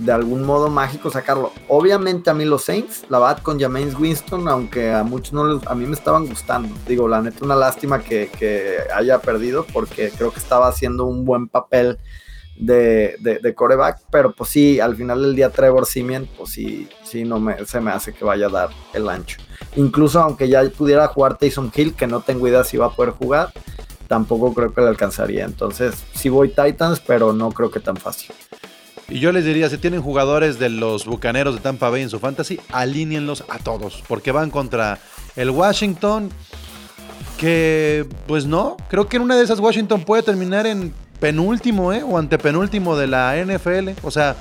[SPEAKER 6] de algún modo mágico sacarlo. Obviamente a mí los Saints, la bat con James Winston, aunque a muchos no les, a mí me estaban gustando. Digo, la neta una lástima que, haya perdido porque creo que estaba haciendo un buen papel de, de, coreback, pero pues sí, al final del día Trevor Simien, pues sí, sí no me, se me hace que vaya a dar el ancho. Incluso aunque ya pudiera jugar Tyson Hill, que no tengo idea si va a poder jugar, tampoco creo que le alcanzaría. Entonces, sí voy Titans, pero no creo que tan fácil.
[SPEAKER 1] Y yo les diría, si tienen jugadores de los Bucaneros de Tampa Bay en su fantasy, alíñenlos a todos, porque van contra el Washington, que pues no, creo que en una de esas Washington puede terminar en penúltimo, ¿eh? O antepenúltimo de la NFL. O sea,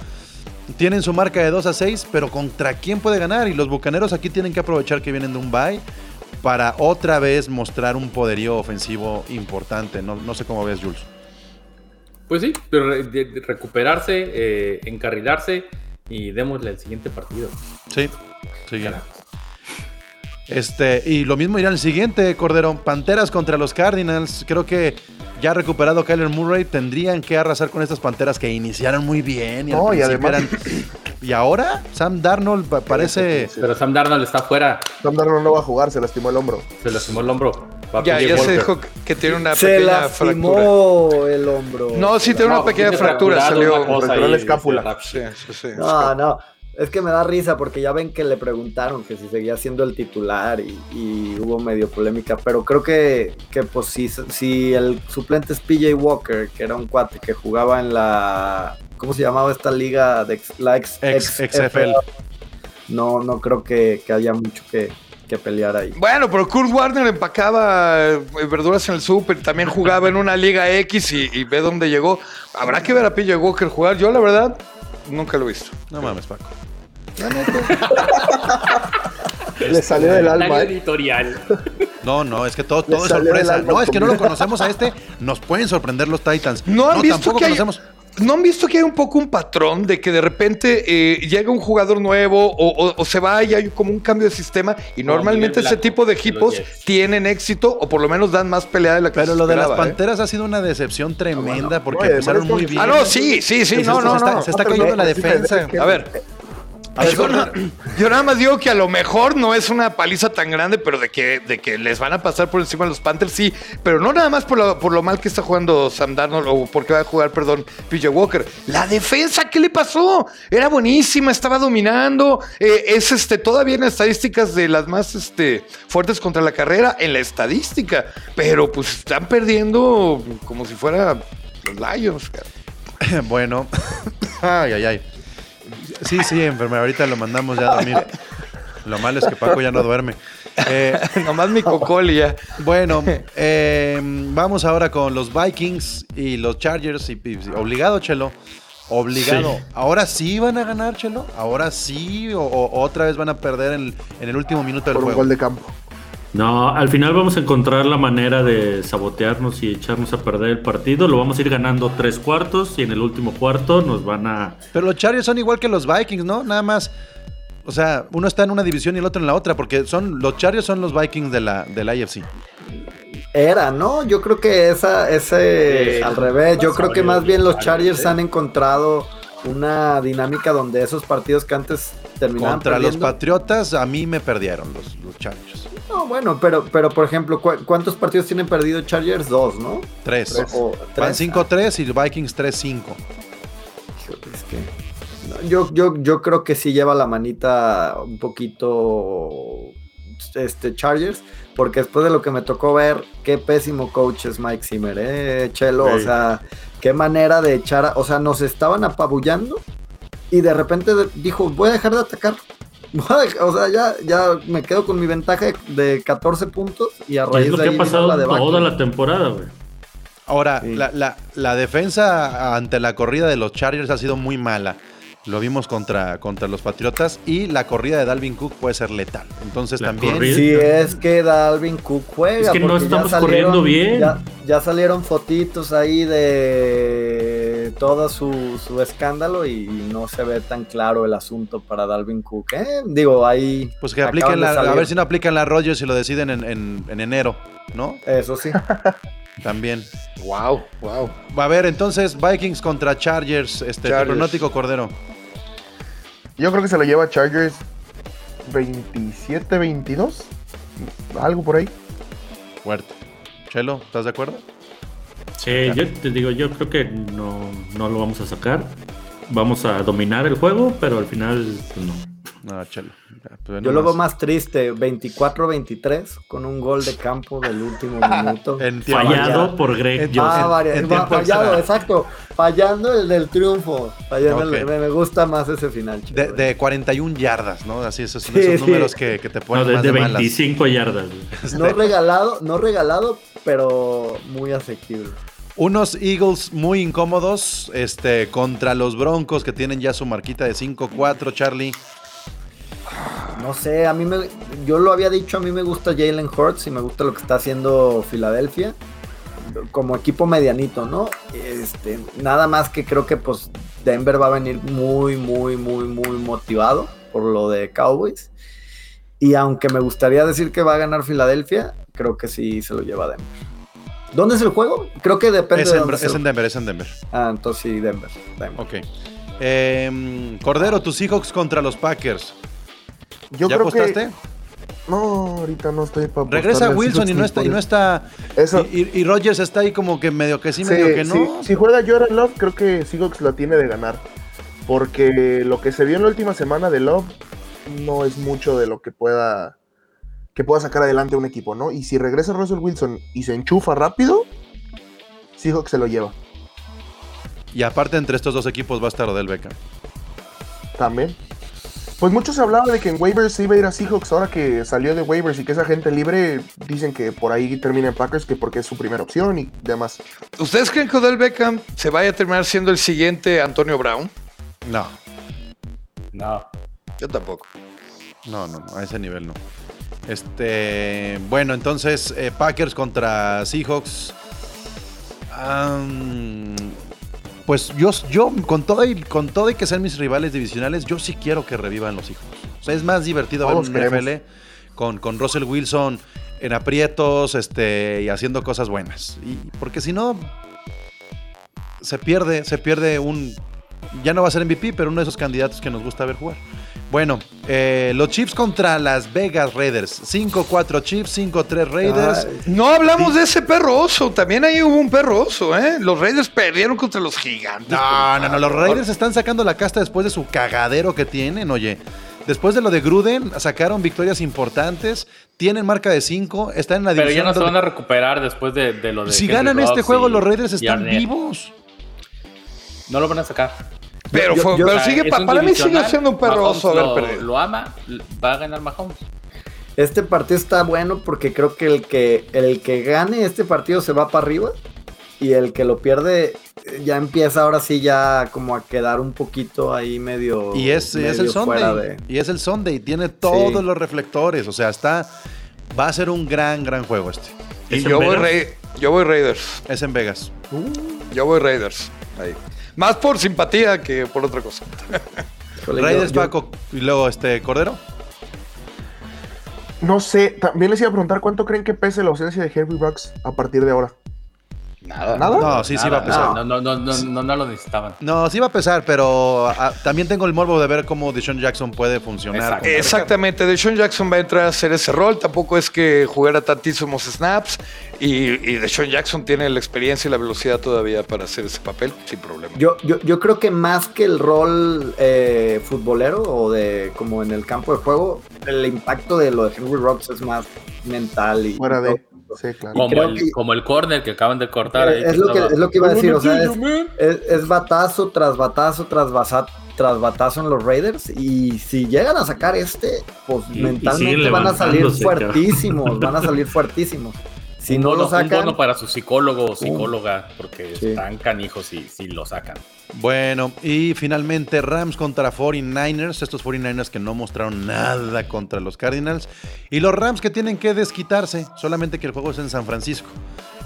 [SPEAKER 1] tienen su marca de 2 a 6, pero ¿contra quién puede ganar? Y los Bucaneros aquí tienen que aprovechar que vienen de un bye para otra vez mostrar un poderío ofensivo importante. No, no sé cómo ves, Jules.
[SPEAKER 7] Pues sí, pero recuperarse, eh, encarrilarse y démosle el siguiente partido.
[SPEAKER 1] Sí, sí. Este, y lo mismo irá el siguiente, Cordero. Panteras contra los Cardinals. Creo que ya recuperado Kyler Murray, tendrían que arrasar con estas panteras que iniciaron muy bien. Y, y además. y ahora Sam Darnold parece.
[SPEAKER 7] Pero Sam Darnold está fuera.
[SPEAKER 4] Sam Darnold no va a jugar, se lastimó el hombro.
[SPEAKER 7] Se lastimó el hombro.
[SPEAKER 5] Ya, ya se dijo que tiene una
[SPEAKER 6] se
[SPEAKER 5] pequeña
[SPEAKER 6] lastimó el hombro.
[SPEAKER 5] No, sí tiene una pequeña fractura. Salió.
[SPEAKER 4] Fracturó la escápula.
[SPEAKER 6] Sí, sí, sí. No, no. Es que me da risa porque ya ven que le preguntaron que si seguía siendo el titular y, hubo medio polémica, pero creo que, que pues si, si el suplente es PJ Walker, que era un cuate que jugaba en la, ¿cómo se llamaba esta liga? De la ex,
[SPEAKER 1] XFL.
[SPEAKER 6] No, no creo que, haya mucho que, pelear ahí.
[SPEAKER 5] Bueno, pero Kurt Warner empacaba eh, verduras en el súper, también jugaba en una liga X y, y, ve dónde llegó. Habrá que ver a PJ Walker jugar. Yo, la verdad, nunca lo he visto.
[SPEAKER 1] No mames, Paco.
[SPEAKER 4] Le salió del alma.
[SPEAKER 7] ¿eh? editorial.
[SPEAKER 1] No, no, es que todo, todo es sorpresa. No, es que no lo conocemos a este. Nos pueden sorprender los Titans.
[SPEAKER 5] No han visto que conocemos. ¿No han visto que hay un poco un patrón de que de repente eh, llega un jugador nuevo o, se va y hay como un cambio de sistema? Y normalmente ese tipo de equipos tienen éxito o por lo menos dan más pelea de la que
[SPEAKER 1] Pero lo de las ¿eh? Panteras ha sido una decepción tremenda porque empezaron muy bien.
[SPEAKER 5] Ah, no, sí, sí, sí. no, no,
[SPEAKER 1] no. Se está cayendo la defensa.
[SPEAKER 5] A ver. Yo, nada más digo que a lo mejor no es una paliza tan grande, pero de que, de que les van a pasar por encima los Panthers, sí. Pero no nada más por lo, por lo mal que está jugando Sam Darnold o porque va a jugar, perdón, PJ Walker. La defensa, ¿qué le pasó? Era buenísima, estaba dominando. Eh, es este, todavía en estadísticas de las más este, fuertes contra la carrera, en la estadística. Pero pues están perdiendo como si fuera los Lions.
[SPEAKER 1] Bueno, ay, ay, ay. Sí, sí, enfermera, ahorita lo mandamos ya a dormir. Lo malo es que Paco ya no duerme.
[SPEAKER 5] Eh, Nomás mi cocol ya.
[SPEAKER 1] Bueno, eh, vamos ahora con los Vikings y los Chargers. Y, obligado, Chelo. Obligado. ¿Ahora sí van a ganar, Chelo? ¿Ahora sí? ¿O, otra vez van a perder en, el último minuto del
[SPEAKER 4] Por
[SPEAKER 1] juego?
[SPEAKER 4] Un gol de campo.
[SPEAKER 8] No, al final vamos a encontrar la manera de sabotearnos y echarnos a perder el partido. Lo vamos a ir ganando tres cuartos y en el último cuarto nos van a.
[SPEAKER 1] Pero los Chargers son igual que los Vikings, ¿no? Nada más. O sea, uno está en una división y el otro en la otra, porque son los Chargers son los Vikings de la, de la AFC.
[SPEAKER 6] Era, ¿no? Yo creo que esa, ese al revés. Yo creo que más bien los Chargers han encontrado una dinámica donde esos partidos que antes terminaban
[SPEAKER 1] contra los Patriotas a mí me perdieron los, los Chargers.
[SPEAKER 6] No, bueno, pero, pero por ejemplo, ¿cuántos partidos tienen perdido Chargers? Dos, ¿no?
[SPEAKER 1] Tres. Van 5-3 y Vikings 3-5.
[SPEAKER 6] Es que. yo, yo, yo creo que sí lleva la manita un poquito este Chargers, porque después de lo que me tocó ver, qué pésimo coach es Mike Zimmer, eh, Chelo, o sea, qué manera de echar, o sea, nos estaban apabullando y de repente dijo, voy a dejar de atacar. O sea, ya, ya me quedo con mi ventaja de 14 puntos y a raíz
[SPEAKER 8] es lo
[SPEAKER 6] de
[SPEAKER 8] que ha pasado toda la temporada, güey.
[SPEAKER 1] Ahora, la, la, defensa ante la corrida de los Chargers ha sido muy mala. Lo vimos contra, contra los Patriotas y la corrida de Dalvin Cook puede ser letal. Entonces también.
[SPEAKER 6] Si es que Dalvin Cook juega.
[SPEAKER 8] Es que no estamos corriendo bien.
[SPEAKER 6] Ya, salieron fotitos ahí de todo su, escándalo y no se ve tan claro el asunto para Dalvin Cook. ¿eh? Digo, ahí.
[SPEAKER 1] Pues que apliquen la, a ver si no aplican la Rogers y lo deciden en, enero, ¿no?
[SPEAKER 6] Eso sí.
[SPEAKER 1] También.
[SPEAKER 5] Wow, wow.
[SPEAKER 1] Va a ver, entonces Vikings contra Chargers, este pronóstico Cordero.
[SPEAKER 4] Yo creo que se lo lleva Chargers 27-22. Algo por ahí.
[SPEAKER 1] Fuerte. Chelo, ¿estás de acuerdo?
[SPEAKER 8] Sí, yo te digo, yo creo que no, no lo vamos a sacar. Vamos a dominar el juego, pero al final pues no.
[SPEAKER 6] Pues Yo lo veo más triste, 24-23 con un gol de campo del último minuto.
[SPEAKER 8] fallado por Greg
[SPEAKER 6] ah, fallado, exacto. Fallando el del triunfo. me gusta más ese final.
[SPEAKER 1] de, 41 yardas, ¿no? Así esos, son esos números que, te ponen
[SPEAKER 8] no, de, 25 yardas.
[SPEAKER 6] No regalado, no regalado, pero muy asequible.
[SPEAKER 1] Unos Eagles muy incómodos este, contra los Broncos que tienen ya su marquita de 5-4, Charlie.
[SPEAKER 6] No sé, a mí me. Yo lo había dicho, a mí me gusta Jalen Hurts y me gusta lo que está haciendo Filadelfia. Como equipo medianito, ¿no? Este, nada más que creo que pues Denver va a venir muy, muy, muy, muy motivado por lo de Cowboys. Y aunque me gustaría decir que va a ganar Filadelfia, creo que sí se lo lleva Denver. ¿Dónde es el juego? Creo que depende
[SPEAKER 1] es
[SPEAKER 6] de
[SPEAKER 1] dónde es en Denver, es en Denver.
[SPEAKER 6] Ah, entonces sí, Denver.
[SPEAKER 1] Ok. Em, Cordero, tus Seahawks contra los Packers.
[SPEAKER 4] Yo ¿Ya apostaste? No, ahorita no estoy
[SPEAKER 1] para Regresa Wilson y no está, y no está. Eso. Y, Rogers está ahí como que medio que sí, medio que no.
[SPEAKER 4] Si juega Jordan Love, creo que Seahawks la tiene de ganar. Porque lo que se vio en la última semana de Love no es mucho de lo que pueda que pueda sacar adelante un equipo, ¿no? Y si regresa Russell Wilson y se enchufa rápido, Seahawks se lo lleva.
[SPEAKER 1] Y aparte entre estos dos equipos va a estar Odell Beckham.
[SPEAKER 4] También. Pues muchos se hablaba de que en waivers iba a ir a Seahawks ahora que salió de waivers y que esa gente libre dicen que por ahí termina en Packers que porque es su primera opción y demás.
[SPEAKER 5] ¿Ustedes creen que Odell Beckham se vaya a terminar siendo el siguiente Antonio Brown?
[SPEAKER 1] No.
[SPEAKER 7] No.
[SPEAKER 5] Yo tampoco.
[SPEAKER 1] No, no, no, a ese nivel no. Este, bueno, entonces eh, Packers contra Seahawks. pues yo, yo con todo y con todo y que sean mis rivales divisionales, yo sí quiero que revivan los hijos. O sea, es más divertido ver un NFL con, con Russell Wilson en aprietos, este, y haciendo cosas buenas. Y porque si no, se pierde, se pierde un. Ya no va a ser MVP, pero uno de esos candidatos que nos gusta ver jugar. Bueno, eh, los Chiefs contra las Vegas Raiders. 5-4 Chiefs, 5-3 Raiders.
[SPEAKER 5] no hablamos de ese perro oso. También ahí hubo un perro oso, ¿eh? Los Raiders perdieron contra los gigantes.
[SPEAKER 1] No, no, no. Los Raiders están sacando la casta después de su cagadero que tienen, oye. Después de lo de Gruden, sacaron victorias importantes. Tienen marca de 5. Están en la
[SPEAKER 7] división. Pero ya no se van a recuperar después de, lo de.
[SPEAKER 1] Si ganan este juego, los Raiders están vivos.
[SPEAKER 7] No lo van a sacar.
[SPEAKER 5] Pero, sigue, para mí sigue siendo un
[SPEAKER 7] haber perdido. Lo ama, va a ganar Mahomes.
[SPEAKER 6] Este partido está bueno porque creo que el que el que gane este partido se va para arriba y el que lo pierde ya empieza ahora sí ya como a quedar un poquito ahí medio
[SPEAKER 1] y es, es el Sunday. y es el Sunday tiene todos los reflectores. O sea está va a ser un gran gran juego este.
[SPEAKER 5] Y yo voy, yo voy Raiders.
[SPEAKER 1] Es en Vegas.
[SPEAKER 5] Yo voy Raiders ahí más por simpatía que por otra cosa.
[SPEAKER 1] Raiders, Paco, y luego este Cordero.
[SPEAKER 4] No sé, también les iba a preguntar cuánto creen que pese la ausencia de Henry Bucks a partir de ahora.
[SPEAKER 7] Nada.
[SPEAKER 1] ¿Nada? No, sí, sí va a pesar.
[SPEAKER 7] No, no, no, no, no, lo necesitaban.
[SPEAKER 1] No, sí va a pesar, pero ah, también tengo el morbo de ver cómo Deshaun Jackson puede funcionar.
[SPEAKER 5] Exactamente, Deshaun Jackson va a entrar a hacer ese rol. Tampoco es que jugara tantísimos snaps. Y, y Deshaun Jackson tiene la experiencia y la velocidad todavía para hacer ese papel sin problema.
[SPEAKER 6] Yo, yo, yo creo que más que el rol eh, futbolero o de como en el campo de juego, el impacto de lo de Henry Rocks es más mental y.
[SPEAKER 4] Fuera de.
[SPEAKER 7] Como, el, corner que acaban de cortar.
[SPEAKER 6] Es, lo, que, es lo que iba a decir, o sea, es, batazo tras batazo tras, tras batazo en los Raiders y si llegan a sacar este, pues mentalmente van a salir fuertísimos, van a salir fuertísimos. Si no lo sacan.
[SPEAKER 7] para su psicólogo o psicóloga, porque están canijos y si lo sacan.
[SPEAKER 1] Bueno, y finalmente Rams contra 49ers, estos 49ers que no mostraron nada contra los Cardinals, y los Rams que tienen que desquitarse, solamente que el juego es en San Francisco.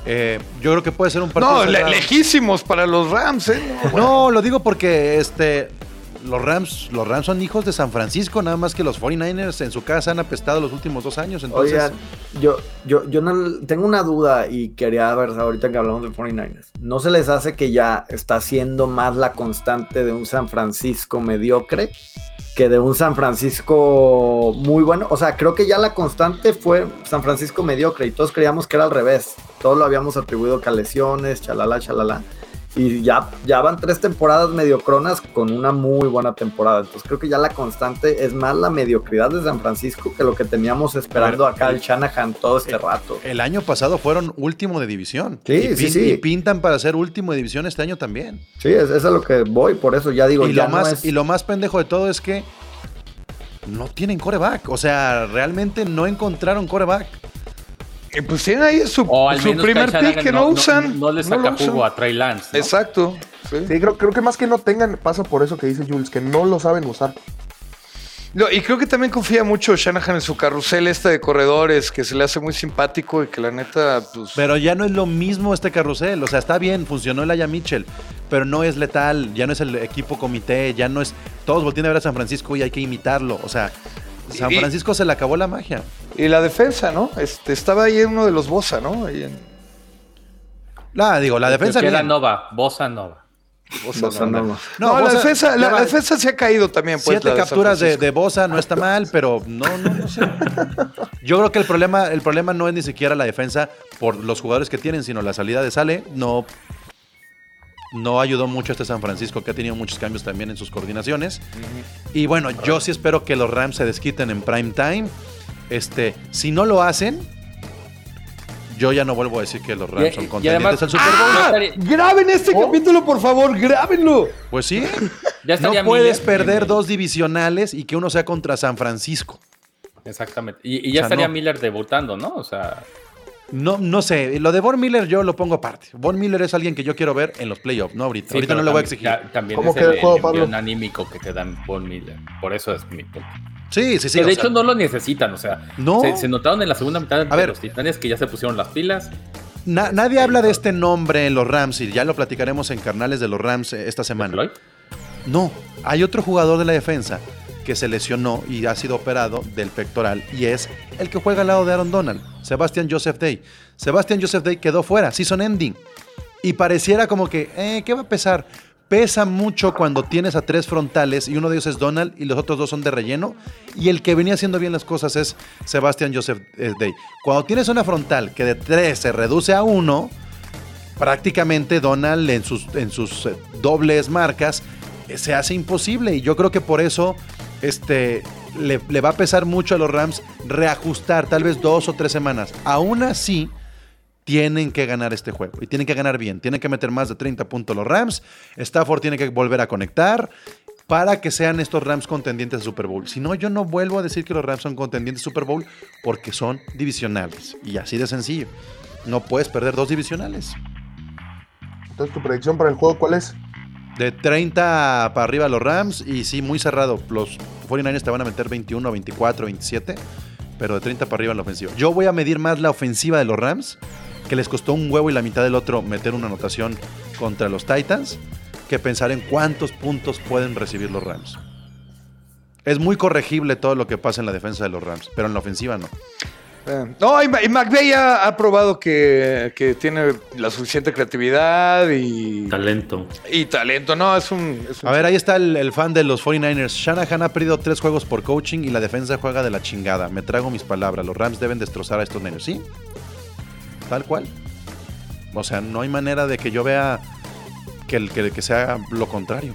[SPEAKER 1] Eh, yo creo que puede ser un partido.
[SPEAKER 5] No, lejísimos para los Rams, ¿eh?
[SPEAKER 1] No, lo digo porque este, los Rams, los Rams son hijos de San Francisco, nada más que los 49ers en su casa han apestado los últimos dos años. Entonces...
[SPEAKER 6] Yo, yo, yo no, tengo una duda y quería ver ahorita que hablamos de 49ers. ¿No se les hace que ya está siendo más la constante de un San Francisco mediocre que de un San Francisco muy bueno? O sea, creo que ya la constante fue San Francisco mediocre y todos creíamos que era al revés. Todos lo habíamos atribuido a lesiones, chalala, chalala y ya, ya van tres temporadas mediocronas con una muy buena temporada. Entonces creo que ya la constante es más la mediocridad de San Francisco que lo que teníamos esperando acá el Shanahan todo este rato.
[SPEAKER 1] El año pasado fueron último de división.
[SPEAKER 6] Sí, y sí, sí.
[SPEAKER 1] Y pintan para ser último de división este año también.
[SPEAKER 6] Sí, es, es a lo que voy, por eso ya digo.
[SPEAKER 1] Y, lo, más, y lo más pendejo de todo es que no tienen coreback. O sea, realmente no encontraron coreback
[SPEAKER 5] pues tienen ahí su, primer pick que no, usan.
[SPEAKER 7] No, les saca jugo a Trey Lance.
[SPEAKER 5] Exacto.
[SPEAKER 4] Sí, creo, creo, que más que no tengan, pasa por eso que dice Jules, que no lo saben usar.
[SPEAKER 5] No, y creo que también confía mucho Shanahan en su carrusel este de corredores, que se le hace muy simpático y que la neta, pues...
[SPEAKER 1] Pero ya no es lo mismo este carrusel. O sea, está bien, funcionó el Aya Mitchell, pero no es letal, ya no es el equipo comité, ya no es... Todos voltean a ver a San Francisco y hay que imitarlo. O sea, San Francisco se le acabó la magia.
[SPEAKER 5] Y la defensa, ¿no? Este, estaba ahí uno de los Bosa, ¿no? Ahí en...
[SPEAKER 1] La, digo, la defensa.
[SPEAKER 7] Que era Nova, Bosa Nova.
[SPEAKER 5] Bosa Nova. No, la, defensa, la, defensa se ha caído también.
[SPEAKER 1] Pues, siete capturas de, de, Bosa no está mal, pero no, no, no sé. Yo creo que el problema, el problema no es ni siquiera la defensa por los jugadores que tienen, sino la salida de Sale. No no ayudó mucho este San Francisco, que ha tenido muchos cambios también en sus coordinaciones. Y bueno, yo sí espero que los Rams se desquiten en prime time. Este, si no lo hacen, yo ya no vuelvo a decir que los Rams son contendientes al Super Bowl.
[SPEAKER 5] ¡Ah! Graben este oh. capítulo, por favor, grábenlo.
[SPEAKER 1] Pues sí. no puedes perder dos divisionales y que uno sea contra San Francisco.
[SPEAKER 7] Exactamente. Y, ya estaría Miller debutando, ¿no? O sea.
[SPEAKER 1] No, no sé, lo de Von Miller yo lo pongo aparte. Von Miller es alguien que yo quiero ver en los playoffs, no ahorita. ahorita no le voy a exigir.
[SPEAKER 7] también es el, el anímico que te dan Von Miller. Por eso es mi punto.
[SPEAKER 1] Sí, sí, sí.
[SPEAKER 7] Que de hecho no lo necesitan, o sea, ¿no? se, notaron en la segunda mitad de los Titanes que ya se pusieron las pilas.
[SPEAKER 1] nadie habla de este nombre en los Rams y ya lo platicaremos en carnales de los Rams eh, esta semana. No, hay otro jugador de la defensa que se lesionó y ha sido operado del pectoral y es el que juega al lado de Aaron Donald, Sebastian Joseph Day. Sebastian Joseph Day quedó fuera, season ending. Y pareciera como que, eh, ¿qué va a pesar? Pesa mucho cuando tienes a tres frontales y uno de ellos es Donald y los otros dos son de relleno. Y el que venía haciendo bien las cosas es Sebastian Joseph eh, Day. Cuando tienes una frontal que de tres se reduce a uno, prácticamente Donald en sus, en sus eh, dobles marcas se hace imposible. Y yo creo que por eso este, le, va a pesar mucho a los Rams reajustar tal vez dos o tres semanas. Aún así, tienen que ganar este juego y tienen que ganar bien. Tienen que meter más de 30 puntos los Rams. Stafford tiene que volver a conectar para que sean estos Rams contendientes de Super Bowl. Si no, yo no vuelvo a decir que los Rams son contendientes de Super Bowl porque son divisionales. Y así de sencillo. No puedes perder dos divisionales.
[SPEAKER 4] Entonces, ¿tu predicción para el juego cuál es?
[SPEAKER 1] De 30 para arriba los Rams y sí, muy cerrado. Los 49ers te van a meter 21, 24, 27, pero de 30 para arriba en la ofensiva. Yo voy a medir más la ofensiva de los Rams, que les costó un huevo y la mitad del otro meter una anotación contra los Titans, que pensar en cuántos puntos pueden recibir los Rams. Es muy corregible todo lo que pasa en la defensa de los Rams, pero en la ofensiva no.
[SPEAKER 5] Eh, no, y, McVeigh ha, probado que, tiene la suficiente creatividad y.
[SPEAKER 8] Talento.
[SPEAKER 5] Y talento, no, es un.
[SPEAKER 1] a ver, ahí está el, fan de los 49ers. Shanahan ha perdido tres juegos por coaching y la defensa juega de la chingada. Me trago mis palabras. Los Rams deben destrozar a estos niños, ¿sí? Tal cual. O sea, no hay manera de que yo vea que, el, que, sea lo contrario.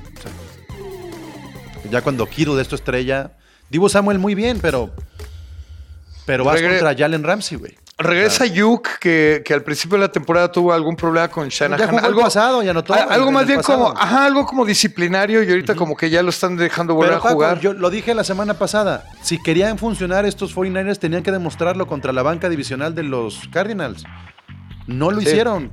[SPEAKER 1] ya cuando de esto estrella. Divo Samuel muy bien, pero pero vas contra Jalen Ramsey, güey.
[SPEAKER 5] Regresa Yuk, que, que, al principio de la temporada tuvo algún problema con Shanahan.
[SPEAKER 1] Ya algo pasado, ya notó.
[SPEAKER 5] Algo más bien como, ajá, algo como disciplinario y ahorita como que ya lo están dejando volver a jugar.
[SPEAKER 1] yo lo dije la semana pasada. Si querían funcionar estos 49ers, tenían que demostrarlo contra la banca divisional de los Cardinals. No lo hicieron.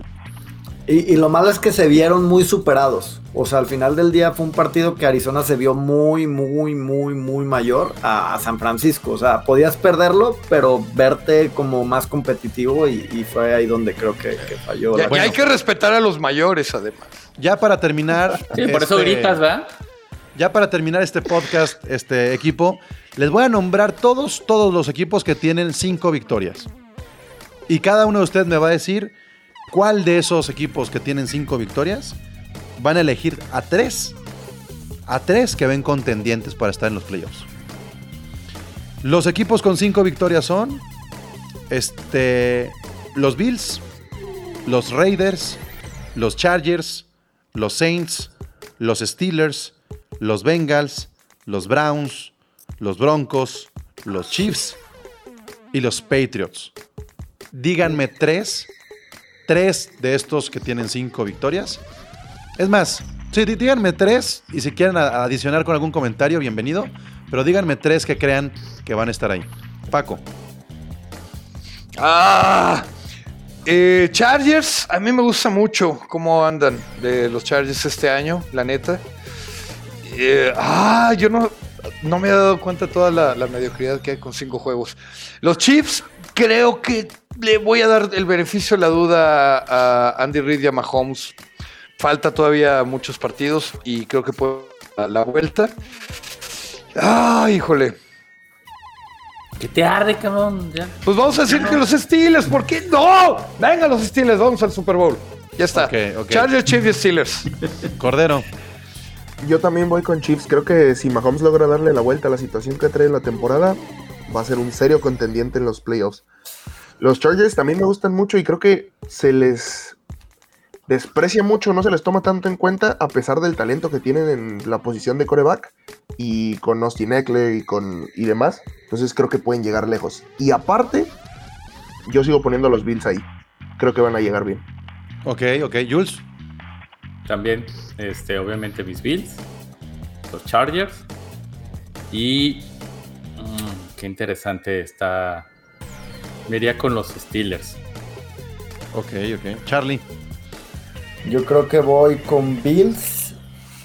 [SPEAKER 6] Y, lo malo es que se vieron muy superados. O sea, al final del día fue un partido que Arizona se vio muy, muy, muy, muy mayor a, San Francisco. O sea, podías perderlo, pero verte como más competitivo y, fue ahí donde creo que, falló.
[SPEAKER 5] y hay que respetar a los mayores, además.
[SPEAKER 1] Ya para terminar.
[SPEAKER 7] Sí, por eso este, gritas, ¿verdad?
[SPEAKER 1] ya para terminar este podcast, este equipo, les voy a nombrar todos, todos los equipos que tienen cinco victorias. Y cada uno de ustedes me va a decir cuál de esos equipos que tienen cinco victorias van a elegir a tres, a tres que ven contendientes para estar en los playoffs. Los equipos con cinco victorias son este, los Bills, los Raiders, los Chargers, los Saints, los Steelers, los Bengals, los Browns, los Broncos, los Chiefs y los Patriots. Díganme tres, tres de estos que tienen cinco victorias. Es más, sí, díganme tres y si quieren adicionar con algún comentario, bienvenido. Pero díganme tres que crean que van a estar ahí. Paco.
[SPEAKER 5] Ah, eh, Chargers, a mí me gusta mucho cómo andan de los Chargers este año, la neta. Eh, ah, yo no, no me he dado cuenta toda la, mediocridad que hay con cinco juegos. Los Chiefs, creo que le voy a dar el beneficio de la duda a Andy Reid y a Mahomes. Falta todavía muchos partidos y creo que puede dar la vuelta. Ah, híjole.
[SPEAKER 7] ¿Qué te arde, cabrón?
[SPEAKER 5] Pues vamos a decir que los Steelers, ¿por qué no? Venga los Steelers, vamos al Super Bowl. Ya está. Chargers, Chiefs y Steelers.
[SPEAKER 1] Cordero.
[SPEAKER 4] Yo también voy con Chiefs. Creo que si Mahomes logra darle la vuelta a la situación que trae en la temporada, va a ser un serio contendiente en los playoffs. Los Chargers también me gustan mucho y creo que se les desprecia mucho, no se les toma tanto en cuenta a pesar del talento que tienen en la posición de coreback y con Austin Eckler y, con, y demás. Entonces creo que pueden llegar lejos. Y aparte, yo sigo poniendo a los Bills ahí. Creo que van a llegar bien.
[SPEAKER 1] Ok, ok. Jules.
[SPEAKER 7] También, este, obviamente mis Bills, los Chargers y mm, qué interesante está. Me iría con los Steelers.
[SPEAKER 1] Ok, ok. Charlie.
[SPEAKER 6] Yo creo que voy con Bills,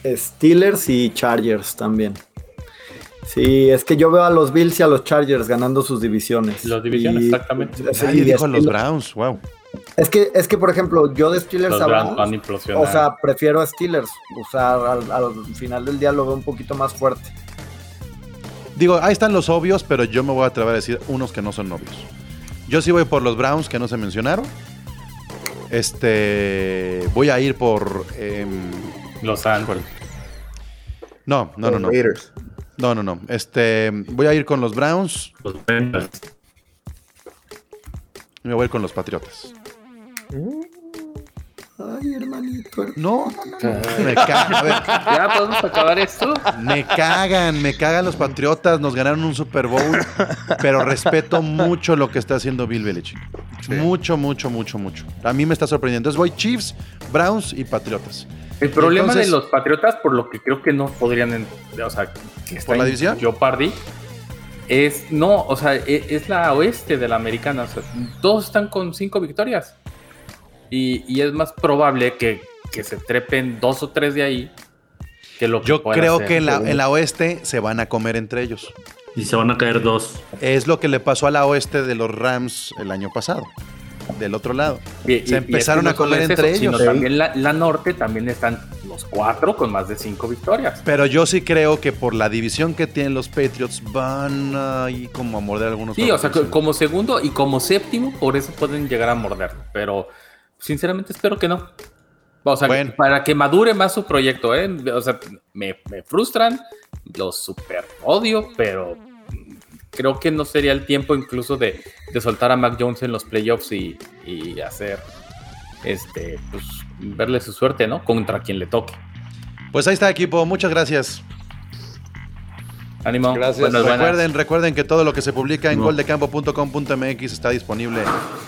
[SPEAKER 6] Steelers y Chargers también. Sí, es que yo veo a los Bills y a los Chargers ganando sus divisiones.
[SPEAKER 7] Los divisiones, exactamente.
[SPEAKER 1] Nadie dijo los Browns, wow.
[SPEAKER 6] Es que, es que, por ejemplo, yo de Steelers a Browns, o sea, prefiero a Steelers. O sea, al, final del día lo veo un poquito más fuerte.
[SPEAKER 1] Digo, ahí están los obvios, pero yo me voy a atrever a decir unos que no son obvios. Yo sí voy por los Browns que no se mencionaron. Este, voy a ir por em,
[SPEAKER 7] los Ángeles.
[SPEAKER 1] No, no, no, no. No, no, no. Este, voy a ir con los Browns. Los Bengals. Me voy a ir con los Patriotas.
[SPEAKER 6] Ay, hermanito.
[SPEAKER 1] No, me cagan.
[SPEAKER 7] ¿Ya podemos acabar esto?
[SPEAKER 1] Me cagan, me cagan los Patriotas. Nos ganaron un Super Bowl, pero respeto mucho lo que está haciendo Bill Belichick. Mucho, mucho, mucho, mucho. A mí me está sorprendiendo. Entonces voy Chiefs, Browns y Patriotas.
[SPEAKER 7] El problema de los Patriotas, por lo que creo que no podrían, o sea,
[SPEAKER 1] ¿por la división?
[SPEAKER 7] Yo perdí es, no, o sea, e, es, la oeste de la americana. todos están con cinco victorias. Y, es más probable que, se trepen dos o tres de ahí que lo que
[SPEAKER 1] Yo creo que en la, en la oeste se van a comer entre ellos.
[SPEAKER 8] Y se van a caer dos.
[SPEAKER 1] Es lo que le pasó a la oeste de los Rams el año pasado del otro lado. se empezaron a comer entre ellos.
[SPEAKER 7] Sino también la, norte también están los cuatro con más de cinco victorias.
[SPEAKER 1] Pero yo sí creo que por la división que tienen los Patriots van ahí como a morder algunos.
[SPEAKER 7] Sí, o sea, como segundo y como séptimo, por eso pueden llegar a morder. Pero sinceramente espero que no. O sea, para que madure más su proyecto, ¿eh? O sea, me, me frustran, los super odio, pero creo que no sería el tiempo incluso de, soltar a Mac Jones en los playoffs y, hacer, este, pues, verle su suerte, ¿no? Contra quien le toque.
[SPEAKER 1] Pues ahí está, equipo. Muchas gracias.
[SPEAKER 7] Ánimo.
[SPEAKER 1] Gracias. recuerden, recuerden que todo lo que se publica en goldecampo.com.mx está disponible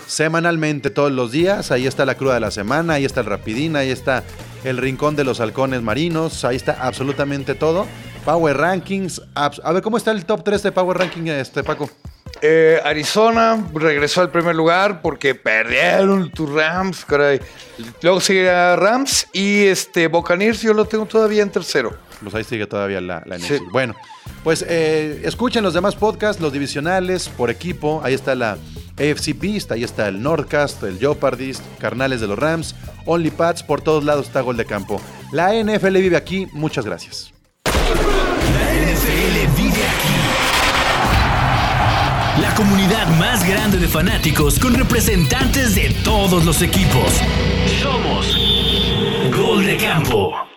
[SPEAKER 1] semanalmente todos los días. Ahí está la cruda de la semana, ahí está el rapidín, ahí está el rincón de los halcones marinos, ahí está absolutamente todo. Power Rankings. A ver, ¿cómo está el top 3 de Power Ranking, este, Paco?
[SPEAKER 5] Eh, Arizona regresó al primer lugar porque perdieron tus Rams, caray. Luego sigue Rams y este Buccaneers yo lo tengo todavía en tercero.
[SPEAKER 1] Pues ahí sigue todavía la, la. Bueno, pues eh, escuchen los demás podcasts, los divisionales, por equipo. Ahí está la AFC Beast, ahí está el Nordcast, el Jeopardist, Carnales de los Rams, OnlyPads, por todos lados está Gol de Campo. La NFL vive aquí, muchas gracias.
[SPEAKER 3] la nfl vive aquí La comunidad más grande de fanáticos con representantes de todos los equipos. Somos Gol de Campo.